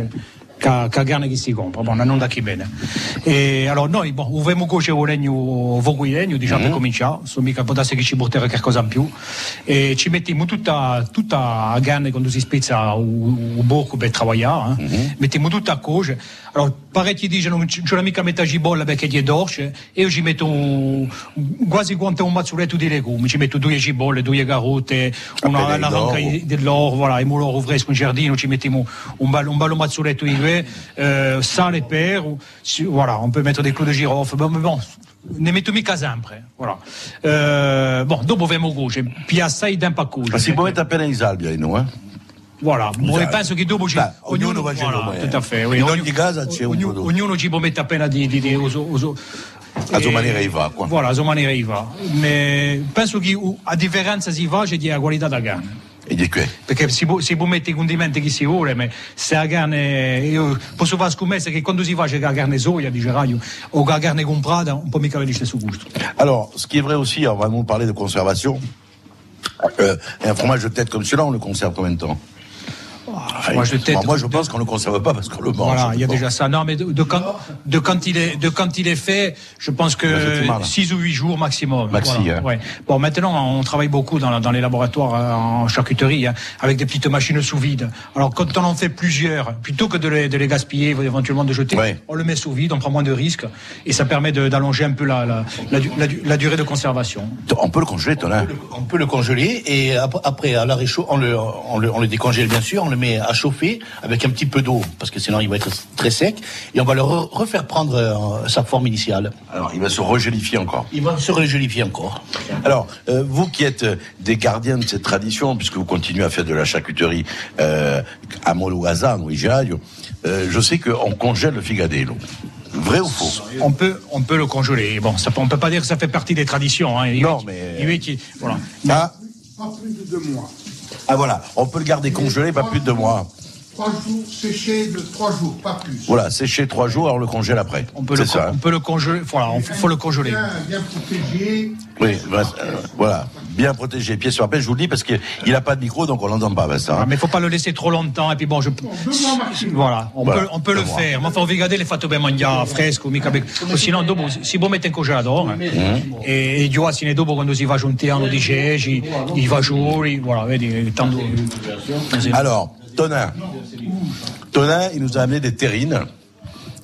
[SPEAKER 7] ca carne che si compra, bon, non da chi bene. E allora noi, bon, avremo cuoce o legno, vogo legno, diciamo,
[SPEAKER 2] Mhm.
[SPEAKER 7] per cominciare, so mica può darsi che ci porterà qualcosa in più, e ci mettiamo tutta, tutta la carne quando si spezza il bocco per lavorare, eh. mettiamo tutta a cuocere. Allora, parecchi dicono non c'è mica metà cipolla perché gli è dolce, io ci metto un- quasi quanto un mazzoletto di legumi, ci metto due cipolle, due carote, una, una ranca dell'oro, voilà, e loro fresco in giardino, ci mettiamo un bello, un bello mazzoletto di due, eh, sale e si- voilà, on peut mettre des clous de girofle, bon, mais bon, ne metto mica sempre, voilà. Eh, bon, dopo abbiamo cuoce, più assai tempo a cuocere.
[SPEAKER 2] Ma si può mettere appena in salvia, no? Eh?
[SPEAKER 7] Voilà, e penso che dopo ci,
[SPEAKER 2] Beh, ognuno va
[SPEAKER 7] voilà,
[SPEAKER 2] come-
[SPEAKER 7] tutto a fait, oui,
[SPEAKER 2] in
[SPEAKER 7] ognuno-
[SPEAKER 2] ogni casa c'è un
[SPEAKER 7] ognuno, ognuno ci può mettere appena di, di, di uso, uso-
[SPEAKER 2] A sua maniera gli va, qua.
[SPEAKER 7] Voilà, a sua maniera va. Ma penso che a differenza si fa c'è la qualità della carne.
[SPEAKER 2] E di che?
[SPEAKER 7] Perché si può, si può mettere i condimenti che si vuole, ma se la carne. Io posso fare scommessa che quando si fa c'è la carne soia, dice Radio, o la carne comprata, un po' mica avere lo stesso gusto.
[SPEAKER 2] Alors, ce qui est vrai aussi, on va nous parler de conservation. Euh, un fromage de tête comme celui-là, on le conserve combien de temps?
[SPEAKER 7] Tête-
[SPEAKER 2] Moi, moi, je pense qu'on ne le conserve pas parce qu'on le mange.
[SPEAKER 7] Voilà, il y a
[SPEAKER 2] Bon.
[SPEAKER 7] déjà ça. Non, mais de, de quand, de, quand il est, de quand il est fait, je pense que
[SPEAKER 2] Effectivement, là.
[SPEAKER 7] 6 ou 8 jours maximum.
[SPEAKER 2] Maxi,
[SPEAKER 7] Voilà,
[SPEAKER 2] hein.
[SPEAKER 7] ouais. Bon, maintenant, on travaille beaucoup dans, dans les laboratoires euh, en charcuterie, hein, avec des petites machines sous vide. Alors, quand on en fait plusieurs, plutôt que de les, de les gaspiller, éventuellement de jeter, on le met sous vide, on prend moins de risques, et ça permet d'allonger un peu la, la, la, du- la du- la durée de conservation.
[SPEAKER 2] On peut le congeler, Tonin
[SPEAKER 6] On peut le congeler et ap- après, à la réchaud, on le, on, le, on le décongèle bien sûr, on le met à chauffer avec un petit peu d'eau parce que sinon il va être très sec et on va le re- refaire prendre euh, sa forme initiale.
[SPEAKER 2] Alors, il va se regélifier encore.
[SPEAKER 6] Il va se régélifier encore.
[SPEAKER 2] Alors, euh, vous qui êtes euh, des gardiens de cette tradition, puisque vous continuez à faire de la charcuterie euh, à Moluazan ou Ijaio, euh, je sais qu'on congèle le figadello. Vrai ou faux?
[SPEAKER 7] On peut, on peut le congeler. Bon, ça, peut- on peut pas dire que ça fait partie des traditions. Hein.
[SPEAKER 2] Non, mais-
[SPEAKER 7] Il, il- voilà.
[SPEAKER 2] Ah,
[SPEAKER 5] Pas plus de deux mois.
[SPEAKER 2] Ah voilà, on peut le garder congelé pas plus de deux mois.
[SPEAKER 5] Trois jours séchés de trois jours, pas plus.
[SPEAKER 2] Voilà, séché trois jours, alors on le congèle après.
[SPEAKER 7] On peut, le,
[SPEAKER 2] C'est ça.
[SPEAKER 7] on
[SPEAKER 2] hein
[SPEAKER 7] peut le congeler. Voilà, il faut le congeler.
[SPEAKER 5] Bien, bien protégé.
[SPEAKER 2] Oui, Vincent, euh, voilà, bien protégé, pied sur pied. Je vous le dis parce qu'il n'a pas de micro, donc on l'entend pas, Vincent.
[SPEAKER 7] Ah, mais il faut pas le laisser trop longtemps. Et puis bon, je, voilà, on
[SPEAKER 2] Voilà,
[SPEAKER 7] peut, on peut le
[SPEAKER 2] mois.
[SPEAKER 7] faire. Ma fa regarder le fatto ben mangiare fresco, mica sinon dopo si può mettere in congelatore.
[SPEAKER 2] Mhm.
[SPEAKER 7] E, e gli oassi dopo quando si fa un anno di ceci, i fagioli, voilà, vedi, tanto.
[SPEAKER 2] Alors, Tonin. Tonin, il nous a amené des terrines.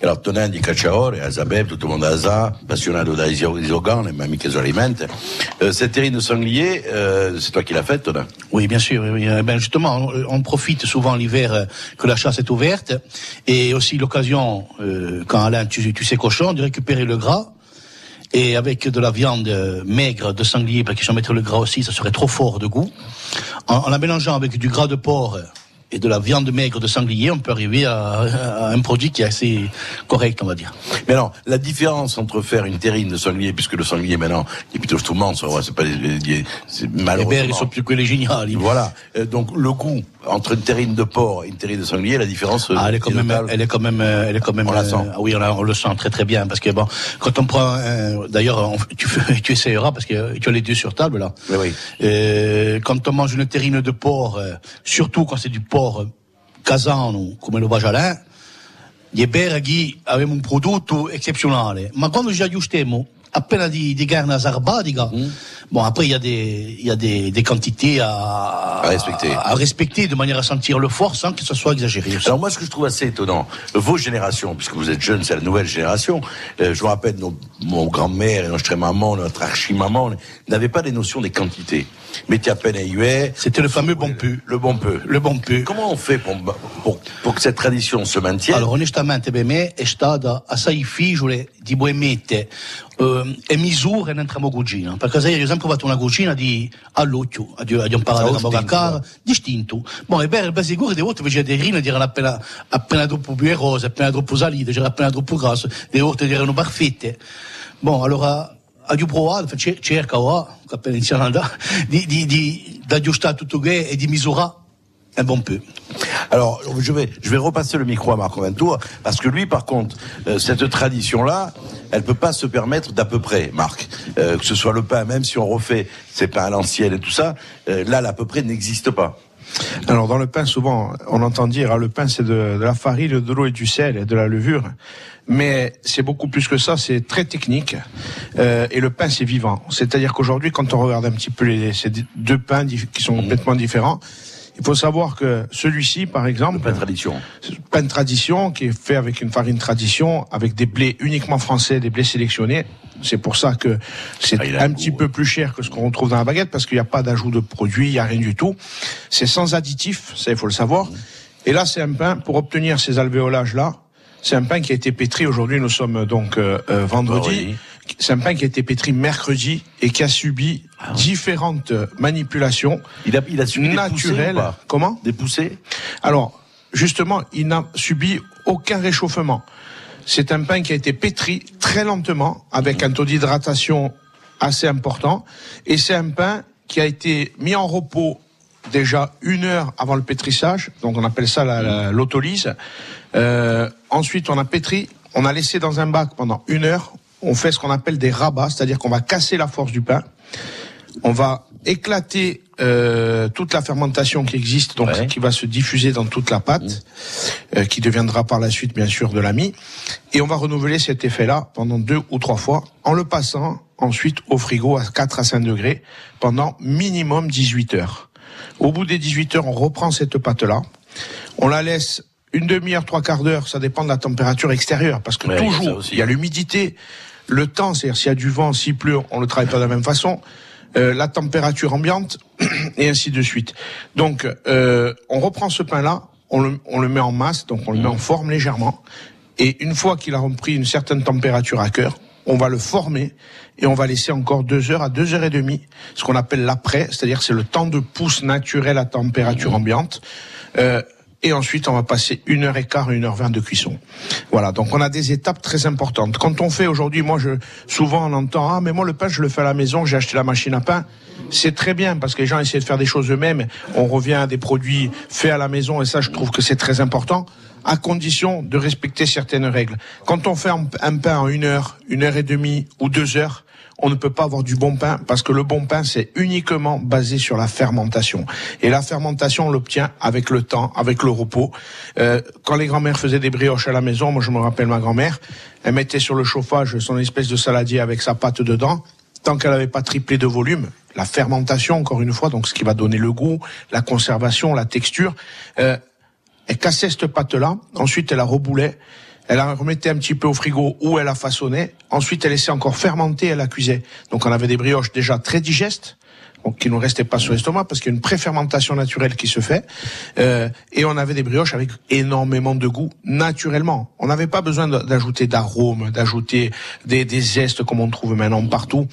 [SPEAKER 2] Alors, Tonin di Cacciaore, Azabeb, tout le monde a ça, passionnato da isogan, les mamie che alimente. Euh, cette terrine de sanglier, euh, c'est toi qui l'as faite, Tonin?
[SPEAKER 6] Oui, bien sûr. Euh, Ben justement, on, on profite souvent l'hiver euh, que la chasse est ouverte et aussi l'occasion, euh, quand Alain tu, tu sais cochon, de récupérer le gras. Et avec de la viande euh, maigre de sanglier, parce que si on mettait le gras aussi, ça serait trop fort de goût. En la mélangeant avec du gras de porc et de la viande maigre de sanglier, on peut arriver à, à un produit qui est assez correct, on va dire.
[SPEAKER 2] Mais non, la différence entre faire une terrine de sanglier, puisque le sanglier maintenant, il est plutôt tout le monde, c'est pas des- des- c'est
[SPEAKER 6] Les
[SPEAKER 2] malheureusement.
[SPEAKER 6] berres, ils sont plus que les géniales.
[SPEAKER 2] Voilà. Euh, donc, le goût entre une terrine de porc et une terrine de sanglier, la différence.
[SPEAKER 6] Ah, elle est quand même, elle est quand même, euh, elle est quand même.
[SPEAKER 2] On la sent.
[SPEAKER 6] euh, oui, on, on le sent très très bien parce que bon, quand on prend, d'ailleurs, <laughs> tu, essaieras parce que tu as les deux sur table là.
[SPEAKER 2] Oui, oui.
[SPEAKER 6] Euh, quand on mange une terrine de porc, euh, surtout quand c'est du porc casano come lo vajalin, gli berghi avevano un prodotto eccezionale, ma quando ci aggiustiamo appena di, di carne sarbadica, Bon, après, il y a des, il y a des, des quantités à, à
[SPEAKER 2] respecter.
[SPEAKER 6] À, respecter de manière à sentir le fort sans que ce soit exagéré.
[SPEAKER 2] Alors moi, ce que je trouve assez étonnant, vos générations, puisque vous êtes jeunes, c'est la nouvelle génération. euh, je me rappelle, nos, mon grand-mère et notre maman, notre archi-maman, n'avaient pas les notions des quantités. Metti à peine à huet.
[SPEAKER 6] C'était le fameux bon peu.
[SPEAKER 2] Le bon peu.
[SPEAKER 6] Le bon peu.
[SPEAKER 2] Comment on fait pour, pour, pour que cette tradition se maintienne
[SPEAKER 6] per me è stata assai difficile di poi mettere eh, e misure dentro la cucina, perché se io ho sempre fatto una cucina di all'occhio, di, di imparare
[SPEAKER 2] Ah,
[SPEAKER 6] a a
[SPEAKER 2] distinto.
[SPEAKER 6] Boh, e per per sicuro di volte invece le rine erano appena, appena troppo più erose, appena troppo salite, c'era appena troppo grasso, le volte erano perfette. Bon, allora, ho provato, cer- cerca, oh, appena iniziano ad andare, di, di, di, di aggiustare tutto che e di misurare un bon peu.
[SPEAKER 2] Alors, je vais, je vais repasser le micro à Marco Ventour, parce que lui, par contre, euh, cette tradition-là, elle peut pas se permettre d'à peu près, Marc. Euh, que ce soit le pain, même si on refait ces pains à l'ancienne et tout ça, euh, là, l'à peu près n'existe pas.
[SPEAKER 17] Alors dans le pain, souvent, on entend dire ah, le pain c'est de, de la farine, de l'eau et du sel et de la levure, mais c'est beaucoup plus que ça. C'est très technique euh, et le pain c'est vivant. C'est-à-dire qu'aujourd'hui, quand on regarde un petit peu les, ces deux pains qui sont complètement différents, il faut savoir que celui-ci, par exemple,
[SPEAKER 2] Le pain tradition.
[SPEAKER 17] pain tradition qui est fait avec une farine tradition, avec des blés uniquement français, des blés sélectionnés. C'est pour ça que c'est
[SPEAKER 2] Ah,
[SPEAKER 17] un petit peu plus cher que ce qu'on retrouve dans la baguette parce qu'il n'y a pas d'ajout de produits, il n'y a rien du tout. C'est sans additifs, ça il faut le savoir. Et là, c'est un pain pour obtenir ces alvéolages là. C'est un pain qui a été pétri. Aujourd'hui, nous sommes donc euh, euh, vendredi. C'est un pain qui a été pétri mercredi et qui a subi différentes manipulations
[SPEAKER 2] Il a, il a subi des poussées
[SPEAKER 17] naturelles.
[SPEAKER 2] ou pas
[SPEAKER 17] Comment
[SPEAKER 2] Des poussées
[SPEAKER 17] alors, justement, il n'a subi aucun réchauffement. C'est un pain qui a été pétri très lentement, avec un taux d'hydratation assez important. Et c'est un pain qui a été mis en repos déjà une heure avant le pétrissage. Donc on appelle ça la- la- l'autolyse. Euh, ensuite, on a pétri, on a laissé dans un bac pendant une heure. On fait ce qu'on appelle des rabats, c'est-à-dire qu'on va casser la force du pain. On va éclater euh, toute la fermentation qui existe, donc
[SPEAKER 2] Ouais.
[SPEAKER 17] qui va se diffuser dans toute la pâte, euh, qui deviendra par la suite bien sûr de l'ami. Et on va renouveler cet effet-là pendant deux ou trois fois, en le passant ensuite au frigo à 4 à 5 degrés pendant minimum 18 heures. Au bout des 18 heures, on reprend cette pâte-là, on la laisse une demi-heure, trois quarts d'heure, ça dépend de la température extérieure, parce que
[SPEAKER 2] Ouais,
[SPEAKER 17] toujours, il y a l'humidité, le temps, c'est-à-dire s'il y a du vent, s'il pleut, on ne le travaille pas de la même façon, euh, la température ambiante, <clears throat> et ainsi de suite. Donc, euh, on reprend ce pain-là, on le, on le met en masse, donc on le met en forme légèrement, et une fois qu'il a repris une certaine température à cœur, on va le former et on va laisser encore deux heures à deux heures et demie, ce qu'on appelle l'après, c'est-à-dire c'est le temps de pousse naturel à température ambiante. Euh, et ensuite, on va passer une heure et quart, une heure vingt de cuisson. Voilà. Donc, on a des étapes très importantes. Quand on fait aujourd'hui, moi, je, souvent, on entend, ah, mais moi, le pain, je le fais à la maison, j'ai acheté la machine à pain. C'est très bien parce que les gens essaient de faire des choses eux-mêmes. On revient à des produits faits à la maison et ça, je trouve que c'est très important à condition de respecter certaines règles. Quand on fait un, pain en une heure, une heure et demie ou deux heures, on ne peut pas avoir du bon pain parce que le bon pain, c'est uniquement basé sur la fermentation. Et la fermentation, on l'obtient avec le temps, avec le repos. Euh, quand les grands-mères faisaient des brioches à la maison, moi je me rappelle ma grand-mère, elle mettait sur le chauffage son espèce de saladier avec sa pâte dedans. Tant qu'elle n'avait pas triplé de volume, la fermentation, encore une fois, donc ce qui va donner le goût, la conservation, la texture, euh, elle cassait cette pâte-là, ensuite elle la reboulait, elle la remettait un petit peu au frigo où elle la façonnait, ensuite elle laissait encore fermenter, elle la cuisait. Donc on avait des brioches déjà très digestes, donc qui ne restaient pas sur l'estomac parce qu'il y a une préfermentation naturelle qui se fait, euh, et on avait des brioches avec énormément de goût naturellement. On n'avait pas besoin d'ajouter d'arômes, d'ajouter des, des zestes comme on trouve maintenant partout,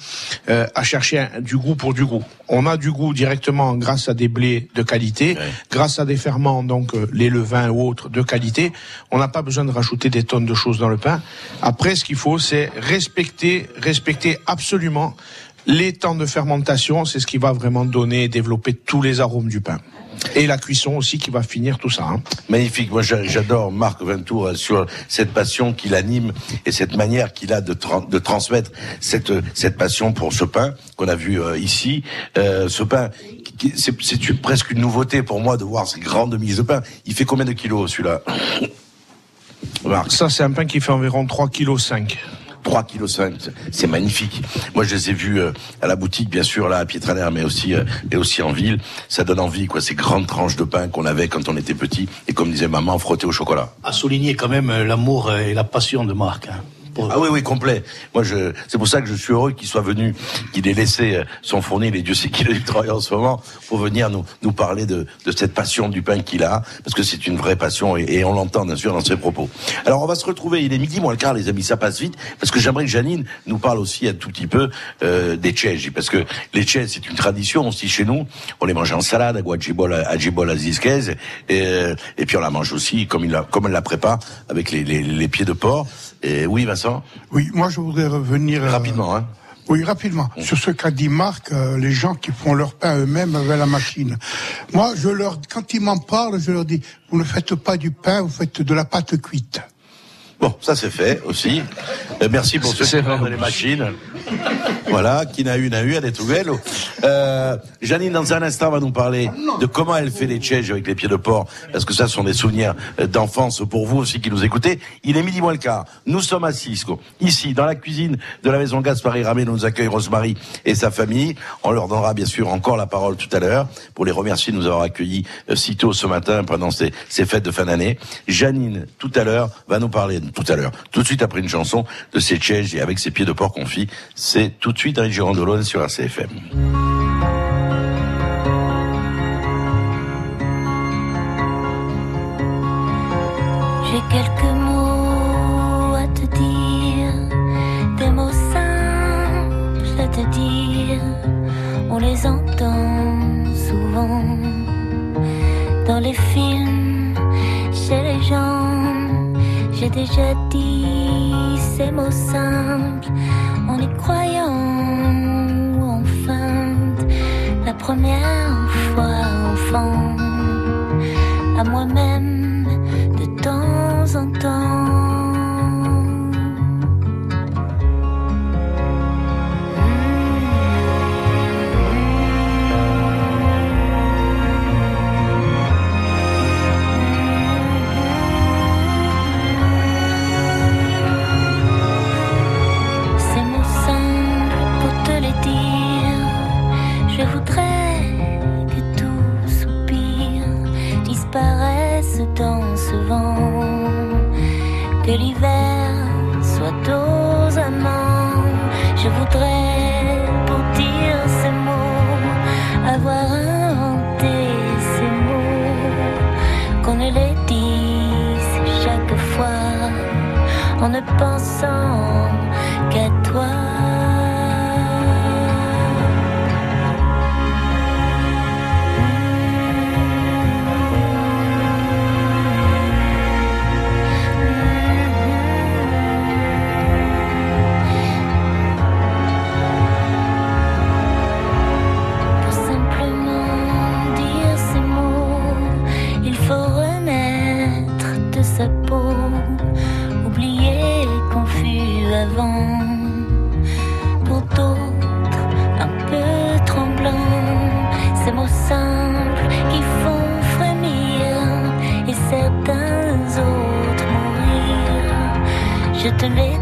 [SPEAKER 17] euh, à chercher du goût pour du goût. On a du goût directement grâce à des blés de qualité, grâce à des ferments, donc euh, les levains ou autres de qualité. On n'a pas besoin de rajouter des tonnes de choses dans le pain. Après, ce qu'il faut, c'est respecter, respecter absolument les temps de fermentation. C'est ce qui va vraiment donner et développer tous les arômes du pain. Et la cuisson aussi qui va finir tout ça. hein.
[SPEAKER 2] Magnifique. Moi, j'a- j'adore Marc Ventour euh, sur cette passion qu'il anime et cette manière qu'il a de, tran- de transmettre cette, cette passion pour ce pain qu'on a vu euh, ici. Euh, ce pain, c'est presque une nouveauté pour moi de voir ces grandes mises de pain. Il fait combien de kilos celui-là? Marc
[SPEAKER 17] Ça, c'est un pain qui fait environ 3,5 kg.
[SPEAKER 2] 3 kg c'est magnifique. Moi, je les ai vus euh, à la boutique, bien sûr, là, à Pietraner, mais aussi, euh, et aussi en ville. Ça donne envie, quoi, ces grandes tranches de pain qu'on avait quand on était petit, et comme disait maman, frotter au chocolat.
[SPEAKER 6] À souligner quand même euh, l'amour et la passion de Marc. hein.
[SPEAKER 2] Ah oui, oui, complet. Moi, je, c'est pour ça que je suis heureux qu'il soit venu, qu'il ait laissé euh, son fournil, et Dieu sait qu'il a du travail en ce moment, pour venir nous, nous parler de, de cette passion du pain qu'il a, parce que c'est une vraie passion, et, et on l'entend, bien sûr, dans ses propos. Alors, on va se retrouver, il est midi moins le quart, les amis, ça passe vite, parce que j'aimerais que Janine nous parle aussi un tout petit peu euh, des tchèges, parce que les tchèges, c'est une tradition aussi chez nous, on les mange en salade, à Guajibol, à Djibol, à Zizkez, et, euh, et puis on la mange aussi, comme, il la, comme elle la prépare, avec les, les, les pieds de porc. Et oui, Vincent
[SPEAKER 5] Oui, moi je voudrais revenir. euh,
[SPEAKER 2] Rapidement, hein.
[SPEAKER 5] Oui, rapidement. Sur ce qu'a dit Marc, euh, les gens qui font leur pain eux-mêmes avec la machine. Moi, je leur, quand ils m'en parlent, je leur dis, vous ne faites pas du pain, vous faites de la pâte cuite.
[SPEAKER 2] Bon, ça c'est fait aussi. Euh, merci pour ceux qui vendent les machines. Voilà, qui n'a eu, n'a eu, elle est nouvelle. Euh, Janine, dans un instant, va nous parler de comment elle fait les tchèges avec les pieds de porc, parce que ça ce sont des souvenirs euh, d'enfance pour vous aussi qui nous écoutez. Il est midi moins le quart. Nous sommes à Cisco, ici, dans la cuisine de la maison Gaspard Ramé, nous accueille Rosemary et sa famille. On leur donnera bien sûr encore la parole tout à l'heure pour les remercier de nous avoir accueillis euh, si tôt ce matin pendant ces, ces fêtes de fin d'année. Janine, tout à l'heure, va nous parler, tout à l'heure, tout de suite après une chanson de tchèges et avec ses pieds de porc confits. C'est tout de suite dans les Girondolone sur RCFM.
[SPEAKER 18] J'ai quelques mots à te dire, des mots simples à te dire. On les entend souvent dans les films, J'ai déjà dit ces mots simples en y croyant ou en feinte. La première fois enfant, à moi-même de temps en temps. Que l'hiver soit aux amants. Je voudrais pour dire ces mots avoir inventé ces mots, qu'on ne les dise chaque fois en ne pensant qu'à toi. Je te les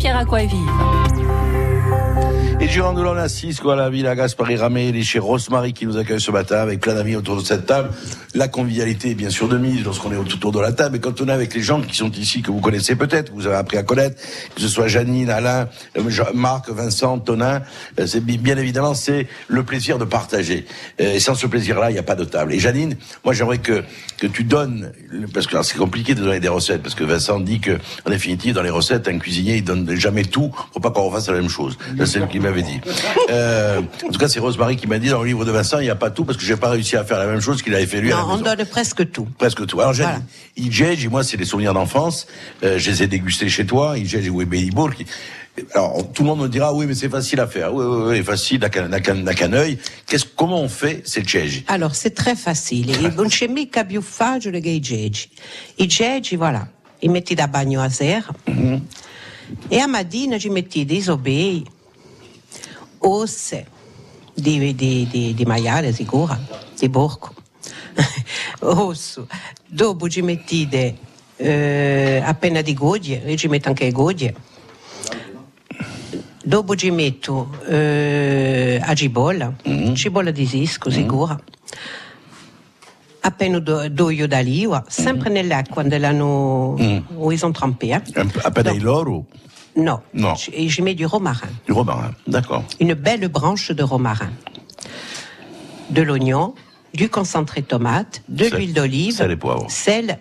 [SPEAKER 15] Jean-Pierre Acquaviva.
[SPEAKER 2] Et Girandolon à 6, quoi, la ville à Gaspard Ramé, il est chez Rosemary qui nous accueille ce matin avec plein d'amis autour de cette table. La convivialité est bien sûr de mise lorsqu'on est autour de la table. Et quand on est avec les gens qui sont ici, que vous connaissez peut-être, que vous avez appris à connaître, que ce soit Janine, Alain, euh, Marc, Vincent, Tonin, euh, bien évidemment, c'est le plaisir de partager. Euh, Et sans ce plaisir-là, il n'y a pas de table. Et Janine, moi j'aimerais que, que tu donnes, parce que c'est compliqué de donner des recettes, parce que Vincent dit que, en définitive, dans les recettes, un cuisinier, il donne jamais tout, faut pas qu'on refasse la même chose. C'est lui qui m'avait dit. Euh, en tout cas, c'est Rosemary qui m'a dit dans le livre de Vincent, il n'y a pas tout parce que j'ai pas réussi à faire la même chose qu'il avait fait lui la
[SPEAKER 13] on
[SPEAKER 2] maison.
[SPEAKER 13] donne presque tout.
[SPEAKER 2] Presque tout. Alors,
[SPEAKER 13] Voilà.
[SPEAKER 2] moi, c'est des souvenirs d'enfance. Euh, je les ai dégustés chez toi. Ijeji ou Ebeibourg. Alors, tout le monde me dira, oui, mais c'est facile à faire. Oui, oui, oui, facile, n'a qu'un- œil. Qu'est-ce, comment on fait ces Tcheji
[SPEAKER 13] Alors, c'est très facile. Il non c'è mica più facile che i gegi. I gegi, voilà, li metti da bagno a sera e a mattina ci metti dei sobei, osse di, di, di, di maiale sicura, di porco, <laughs> osso. Dopo ci mettete eh, appena di godie, io ci metto anche le godie. Dopo ci metto eh, a cipolla, cipolla di sisco sicura. Appena do- d'olio d'oliva, sempre nell'acqua dell'hanno où ils ont trempé. hein.
[SPEAKER 2] Un peu- À peine l'or
[SPEAKER 13] Non,
[SPEAKER 2] Non.
[SPEAKER 13] Je mets du romarin,
[SPEAKER 2] du romarin. D'accord.
[SPEAKER 13] une belle branche de romarin, de l'oignon, du concentré de tomate, de l'huile d'olive,
[SPEAKER 2] sel et poivre.
[SPEAKER 13] sel,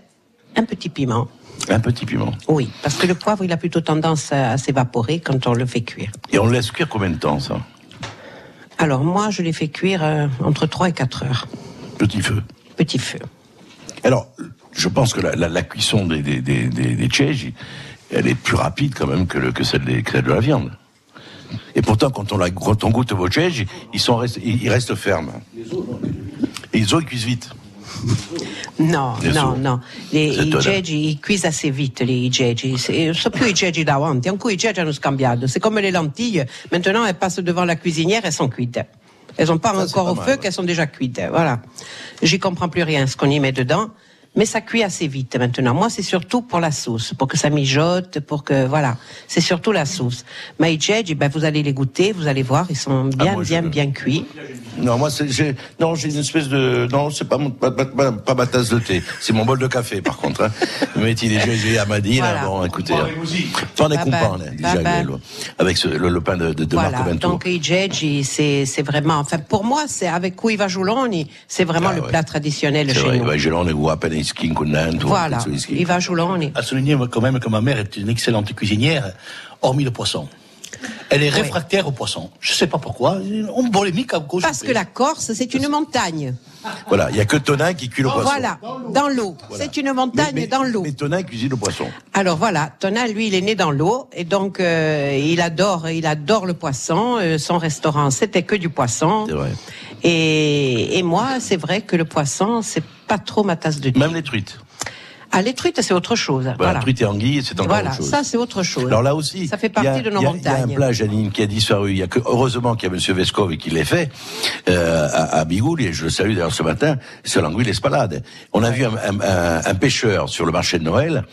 [SPEAKER 13] un petit piment.
[SPEAKER 2] Un petit piment.
[SPEAKER 13] Oui, parce que le poivre, il a plutôt tendance à, à s'évaporer quand on le fait cuire.
[SPEAKER 2] Et on le laisse cuire combien de temps, ça
[SPEAKER 13] Alors moi, je les fais cuire euh, entre 3 et 4 heures,
[SPEAKER 2] Petit feu.
[SPEAKER 13] petit feu.
[SPEAKER 2] Alors, je pense que la, la- la cuisson des, des, des, des, elle est plus rapide quand même que, le, que, celle des, que celle de la viande. Et pourtant, quand on, la, quand on goûte vos Tcheji, ils, sont restent, ils, restent fermes. Et les os, ils cuisent vite.
[SPEAKER 13] No,
[SPEAKER 2] Les
[SPEAKER 13] no,
[SPEAKER 2] os.
[SPEAKER 13] no. Les, I assez vite, les i gegi. C'est- sono più i gegi davanti. Ancora i gegi hanno scambiato. C'est comme les lentilles. Maintenant, elles passent devant la cuisinière, elles sont cuites. Elles sont pas
[SPEAKER 2] Ça,
[SPEAKER 13] encore
[SPEAKER 2] pas
[SPEAKER 13] au
[SPEAKER 2] mal,
[SPEAKER 13] feu
[SPEAKER 2] ouais.
[SPEAKER 13] qu'elles sont déjà cuites. Voilà. J'y comprends plus rien, ce qu'on y met dedans. Mais ça cuit assez vite maintenant. Moi, c'est surtout pour la sauce, pour que ça mijote, pour que, voilà. C'est surtout la sauce. Gegi, ben, vous allez les goûter, vous allez voir, ils sont bien,
[SPEAKER 2] Ah, moi, je-
[SPEAKER 13] bien, bien cuits.
[SPEAKER 2] Non, moi, c'est, j'ai, non, j'ai une espèce de, non, c'est pas, mon, pas, pas, pas, pas ma tasse de thé. C'est mon bol de café, par contre, hein. <laughs> Mais il est déjà à Madine,
[SPEAKER 13] Voilà.
[SPEAKER 2] bon, écoutez. T'en es compagnon, déjà,
[SPEAKER 13] bah.
[SPEAKER 2] Gaël, avec ce- le, le pain de, de, de
[SPEAKER 13] Voilà,
[SPEAKER 2] Marco Vento.
[SPEAKER 13] donc gegi, c'est c'est vraiment, enfin pour moi, c'est avec cui va Giuloni, c'est vraiment le plat traditionnel
[SPEAKER 2] Ah,
[SPEAKER 13] chez
[SPEAKER 2] vrai,
[SPEAKER 13] nous.
[SPEAKER 2] appena iskin con nanto.
[SPEAKER 13] Voilà, il va Giuloni.
[SPEAKER 6] À souligner quand même que ma mère est une excellente cuisinière, hormis le poisson. Elle est réfractaire au poisson. Je sais pas pourquoi. On bolémique à cause
[SPEAKER 13] Parce que la Corse, c'est une montagne.
[SPEAKER 2] Voilà, il y a que Tonin qui cuit le poisson.
[SPEAKER 13] Voilà, dans l'eau. C'est une montagne dans l'eau.
[SPEAKER 2] Mais Tonin cuisine le poisson.
[SPEAKER 13] Alors voilà, Tona, lui, il est né dans l'eau et donc euh, il adore, il adore le poisson. Euh, son restaurant, c'était que du poisson.
[SPEAKER 2] C'est vrai.
[SPEAKER 13] Et, et moi, c'est vrai que le poisson, c'est pas trop ma tasse de thé.
[SPEAKER 2] Même les truites.
[SPEAKER 13] Ah, les truites, c'est autre chose.
[SPEAKER 2] Voilà,
[SPEAKER 13] Voilà.
[SPEAKER 2] truite et anguille, c'est encore
[SPEAKER 13] Voilà,
[SPEAKER 2] autre chose.
[SPEAKER 13] ça c'est autre chose.
[SPEAKER 2] Alors là aussi,
[SPEAKER 13] ça fait
[SPEAKER 2] a-
[SPEAKER 13] partie de nos
[SPEAKER 2] a- Il y a un
[SPEAKER 13] montagnes.
[SPEAKER 2] plat, Janine, qui a disparu. Il y a que, heureusement qu'il y a M. Vescov qui l'a fait, euh, à, à Bigouli, et je le salue d'ailleurs ce matin, c'est l'anguille espalade. On a vu un, un- un- un pêcheur sur le marché de Noël,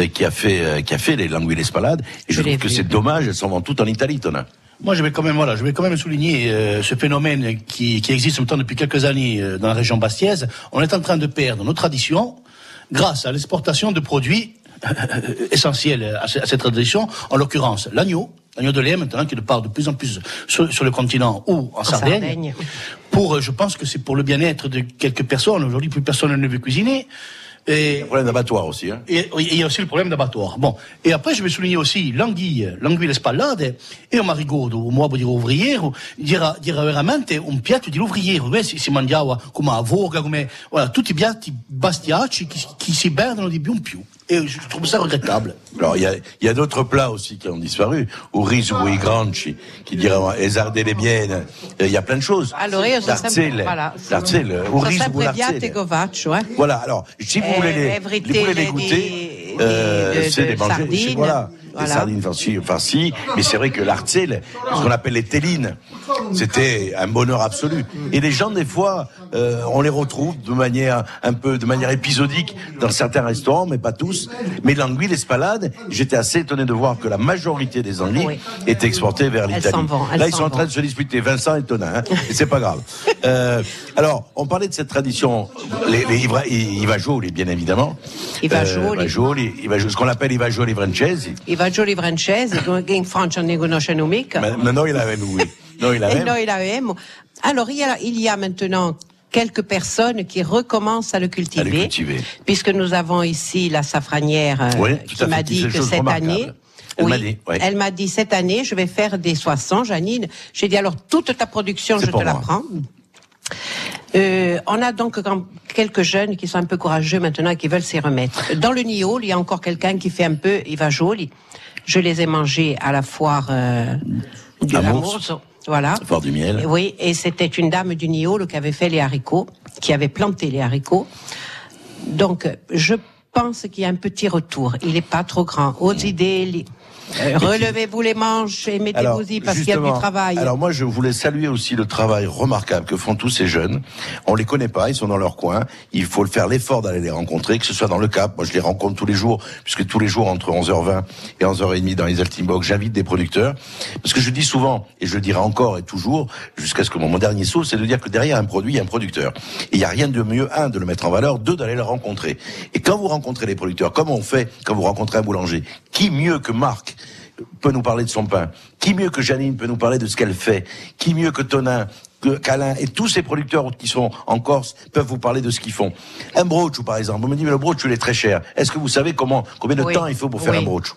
[SPEAKER 2] euh, qui a fait, euh, qui a fait les languilles espalades, et je, trouve que c'est dommage, elles s'en vendent toutes en Italie, Tonin.
[SPEAKER 6] Moi, je vais quand même, voilà, je vais quand même souligner euh, ce phénomène qui, qui existe maintenant depuis quelques années euh, dans la région bastiaise. On est en train de perdre nos traditions grâce à l'exportation de produits essentiels à, ce- à cette tradition, en l'occurrence l'agneau, l'agneau de lait maintenant qui part de plus en plus sur, sur le continent ou en, Sardaigne.
[SPEAKER 13] Sardaigne.
[SPEAKER 6] Pour, euh, je pense que c'est pour le bien-être de quelques personnes. Aujourd'hui, plus personne ne veut cuisiner. Et,
[SPEAKER 2] problème d'abattoir aussi. Hein.
[SPEAKER 6] et il y a aussi le problème d'abattoir. Bon, et après je vais souligner aussi l'anguille, l'anguille spallade e un marigodo, un uomo di l'ouvriero, dirà, dirà veramente un piatto di l'ouvriero, eh, si, si mangiava come a voga, come, voilà, tutti i piatti bastiaci qui, qui si perdono di più in più. Et je trouve ça regrettable.
[SPEAKER 2] Alors, il y a, il y a d'autres plats aussi qui ont disparu. Ou riz ou i granci, qui diraient esarde les biennes. Il y a plein de choses.
[SPEAKER 13] Sempre,
[SPEAKER 2] L'arzel,
[SPEAKER 13] voilà,
[SPEAKER 2] l'arzel, ou riz ou
[SPEAKER 13] faccio, eh.
[SPEAKER 2] Voilà, alors, si vous
[SPEAKER 13] Eh,
[SPEAKER 2] voulez les,
[SPEAKER 13] every
[SPEAKER 2] vous voulez les goûter, euh, c'est les manger.
[SPEAKER 13] sardines.
[SPEAKER 2] Voilà,
[SPEAKER 13] Voilà.
[SPEAKER 2] les sardines farcies, farcies, mais c'est vrai que l'arzel, ce qu'on appelle les télines, c'était un bonheur absolu. Et les gens, des fois, euh, on les retrouve de manière un peu, de manière épisodique dans certains restaurants, mais pas tous. Mais l'anguille, l'espalade, j'étais assez étonné de voir que la majorité des anguilles
[SPEAKER 13] Oui.
[SPEAKER 2] étaient exportées vers l'Italie. Là, ils sont en train de se disputer, Vincent et Tonin, hein, et c'est pas grave. Euh, alors, on parlait de cette tradition, les, les ivra- i- i vagioli, bien évidemment.
[SPEAKER 13] I vagioli.
[SPEAKER 2] Euh, vagioli, i vagioli, ce qu'on appelle i vagioli francesi.
[SPEAKER 13] I fagioli francesi, che in Francia non ne conoscono mica.
[SPEAKER 2] Mais, mais noi l'avevamo, oui. Noi
[SPEAKER 13] Et
[SPEAKER 2] l'avevamo.
[SPEAKER 13] noi l'avevamo. Alors, il y, a, il y a maintenant quelques personnes qui recommencent à le cultiver.
[SPEAKER 2] À le cultiver.
[SPEAKER 13] Puisque nous avons ici la safranière euh,
[SPEAKER 2] Oui,
[SPEAKER 13] qui m'a dit que cette année,
[SPEAKER 2] Elle
[SPEAKER 13] Oui.
[SPEAKER 2] m'a dit, ouais.
[SPEAKER 13] Elle m'a dit cette année, je vais faire des 60, Janine. J'ai dit alors toute ta production, je te la prends. Euh, on a donc quand- quelques jeunes qui sont un peu courageux maintenant et qui veulent s'y remettre. Dans le Niol, il y a encore quelqu'un qui fait un peu, il va joli. Je les ai mangés à la foire euh, du
[SPEAKER 2] Amours.
[SPEAKER 13] Voilà.
[SPEAKER 2] Fort du miel.
[SPEAKER 13] Oui, et c'était une dame du Niol qui avait fait les haricots, qui avait planté les haricots. Donc, je pense qu'il y a un petit retour. Il n'est pas trop grand. Aux idées, li- euh, relevez-vous les manches et mettez-vous-y parce qu'il y a du travail.
[SPEAKER 2] Alors moi, je voulais saluer aussi le travail remarquable que font tous ces jeunes. On les connaît pas, ils sont dans leur coin. Il faut faire l'effort d'aller les rencontrer, que ce soit dans le Cap. Moi, je les rencontre tous les jours, puisque tous les jours entre 11h20 et 11h30 dans les Altimbox, j'invite des producteurs. Parce que je dis souvent, et je le dirai encore et toujours, jusqu'à ce que mon, dernier saut, c'est de dire que derrière un produit, il y a un producteur. Et il n'y a rien de mieux, un, de le mettre en valeur, deux, d'aller le rencontrer. Et quand vous rencontrez les producteurs, comme on fait quand vous rencontrez un boulanger, qui mieux que Marc peut nous parler de son pain Qui mieux que Janine peut nous parler de ce qu'elle fait? Qui mieux que Tonin que Calin et tous ces producteurs qui sont en Corse peuvent vous parler de ce qu'ils font? Un brooch, par exemple. On me dit, mais le brooch, il est très cher. Est-ce que vous savez comment, combien de
[SPEAKER 13] Oui.
[SPEAKER 2] temps il faut pour faire
[SPEAKER 13] Oui.
[SPEAKER 2] un brooch?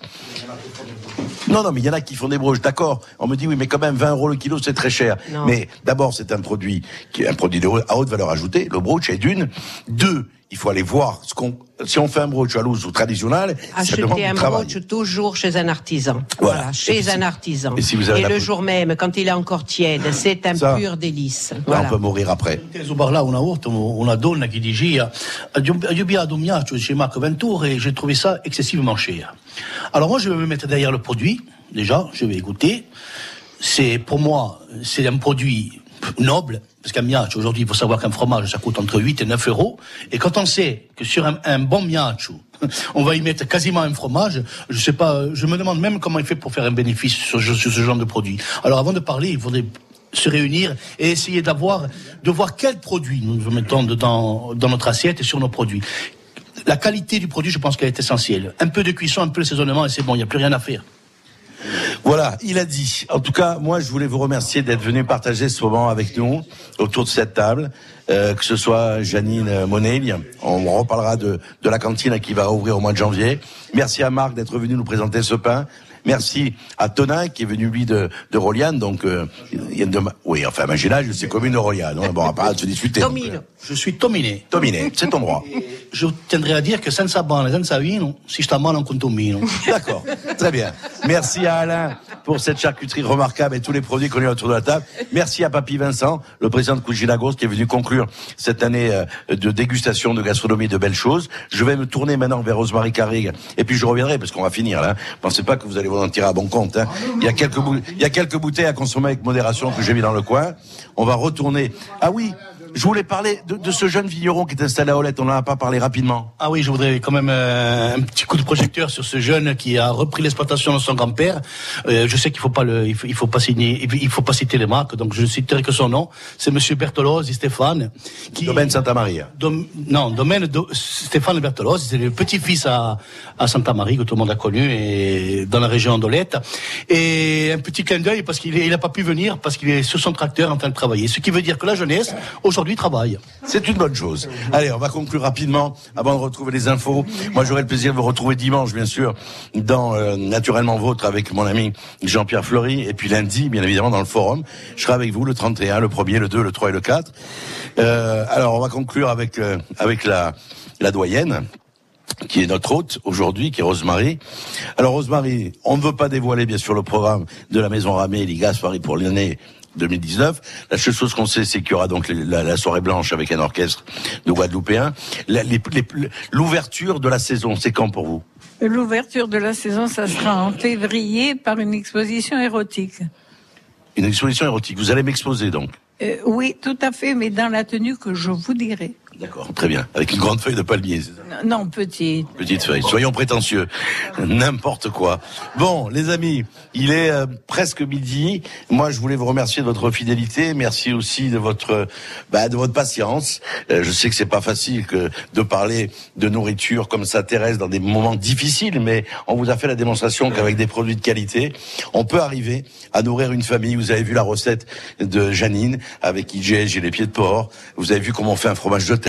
[SPEAKER 2] Non, non, mais il y en a qui font des broches, d'accord. On me dit, oui, mais quand même, 20 euros le kilo, c'est très cher.
[SPEAKER 13] Non.
[SPEAKER 2] Mais d'abord, c'est un produit qui est un produit à haute valeur ajoutée. Le brooch est d'une. Deux, il faut aller voir ce qu'on, si on fait un brooch à l'ouze ou traditionnel, ça demande
[SPEAKER 13] Acheter
[SPEAKER 2] du
[SPEAKER 13] un
[SPEAKER 2] travail.
[SPEAKER 13] brooch toujours chez un artisan.
[SPEAKER 2] Voilà.
[SPEAKER 13] Voilà,
[SPEAKER 2] Et
[SPEAKER 13] chez
[SPEAKER 2] puis
[SPEAKER 13] un artisan.
[SPEAKER 2] et si vous avez la
[SPEAKER 13] le
[SPEAKER 2] po-
[SPEAKER 13] jour même, quand il est encore tiède, c'est un
[SPEAKER 2] Ça.
[SPEAKER 13] pur délice.
[SPEAKER 2] Là,
[SPEAKER 13] Voilà.
[SPEAKER 2] on peut mourir après.
[SPEAKER 6] Teso parlava una volta una donna che diceva abbiamo un miaccio chez Marc Ventour et j'ai trouvé ça excessivement cher. Alors moi je vais me mettre derrière le produit, déjà, je vais goûter. C'est pour moi, c'est un produit noble, parce qu'un miaccio, aujourd'hui il faut savoir qu'un fromage ça coûte entre 8 et 9 euros. Et quand on sait que sur un, bon miaccio, <laughs> on va y mettre quasiment un fromage, je sais pas, je me demande même comment il fait pour faire un bénéfice sur, ce genre de produit. Alors avant de parler, il faudrait se réunir et essayer d'avoir, de voir quels produits nous mettons dedans, dans notre assiette et sur nos produits. La qualité du produit, je pense qu'elle est essentielle. Un peu de cuisson, un peu de saisonnement et c'est bon, il n'y a plus rien à faire.
[SPEAKER 2] Voilà, il a dit. En tout cas, moi, je voulais vous remercier d'être venu partager ce moment avec nous autour de cette table. Euh, que ce soit Janine Monel, on reparlera de la cantine qui va ouvrir au mois de janvier. Merci à Marc d'être venu nous présenter ce pain. Merci à Tonin qui est venu lui de, de Roliane, donc euh, il y a de- oui, enfin Maginage, c'est commune de Roliane. Bon, on va pas <laughs> se discuter. donc,
[SPEAKER 13] Tomino.
[SPEAKER 6] Je suis Tominé.
[SPEAKER 2] Tominé, c'est ton droit.
[SPEAKER 6] Je tiendrai à dire que senza pane, senza vino, si sta male un contomino. <laughs>
[SPEAKER 2] D'accord, très bien. Merci à Alain pour cette charcuterie remarquable et tous les produits qu'on a autour de la table. Merci à Papy Vincent, le président de Cuginagos, qui est venu conclure cette année euh, de dégustation de gastronomie de belles choses. Je vais me tourner maintenant vers Rosemary Carrig et puis je reviendrai parce qu'on va finir là. Pensez pas que vous allez vous en tirer à bon compte. hein. Il y a quelques il y a quelques bouteilles à consommer avec modération que j'ai mis dans le coin. On va retourner. Ah oui. Je voulais parler de, de ce jeune vigneron qui est installé à Olette. On n'en a pas parlé rapidement.
[SPEAKER 6] Ah oui, je voudrais quand même euh, un petit coup de projecteur sur ce jeune qui a repris l'exploitation de son grand-père. Euh, je sais qu'il faut pas le, il faut, il faut pas signer, il faut pas citer les marques, donc je ne citerai que son nom. C'est Monsieur Bertolozzi Stéphane. Qui,
[SPEAKER 2] Domaine Santa Maria.
[SPEAKER 6] Dom- non, domaine de Stéphane Bertolozzi, c'est le petit-fils à, à Santa Maria que tout le monde a connu et dans la région d'Olette. Et un petit clin d'œil parce qu'il n'a pas pu venir parce qu'il est sur son tracteur en train de travailler. Ce qui veut dire que la jeunesse aujourd'hui
[SPEAKER 2] C'est une bonne chose. Allez, on va conclure rapidement avant de retrouver les infos. Moi, j'aurai le plaisir de vous retrouver dimanche, bien sûr, dans euh, Naturellement Vôtre avec mon ami Jean-Pierre Fleury. Et puis lundi, bien évidemment, dans le forum. Je serai avec vous le 31, le 1er, le 2, le 3 et le 4. Euh, alors, on va conclure avec, euh, avec la, la doyenne qui est notre hôte aujourd'hui, qui est Rosemary. Alors Rosemary, on ne veut pas dévoiler bien sûr le programme de la Maison Ramée Ligas Paris pour l'année 2019. La seule chose qu'on sait, c'est qu'il y aura donc la, la soirée blanche avec un orchestre de Guadeloupéens. L'ouverture de la saison, c'est quand pour vous?
[SPEAKER 3] L'ouverture de la saison, ça sera en février par une exposition érotique.
[SPEAKER 2] Une exposition érotique. Vous allez m'exposer donc?
[SPEAKER 3] Euh, oui, tout à fait, mais dans la tenue que je vous dirai.
[SPEAKER 2] D'accord, très bien. Avec une grande feuille de palmier. c'est ça
[SPEAKER 3] Non, petite.
[SPEAKER 2] Petite feuille. Soyons prétentieux. N'importe quoi. Bon, les amis, il est euh, presque midi. Moi, je voulais vous remercier de votre fidélité. Merci aussi de votre, bah, de votre patience. Euh, je sais que c'est pas facile que de parler de nourriture comme ça, Thérèse, dans des moments difficiles, mais on vous a fait la démonstration qu'avec des produits de qualité, on peut arriver à nourrir une famille. Vous avez vu la recette de Janine avec IGS, j'ai les pieds de porc. Vous avez vu comment on fait un fromage de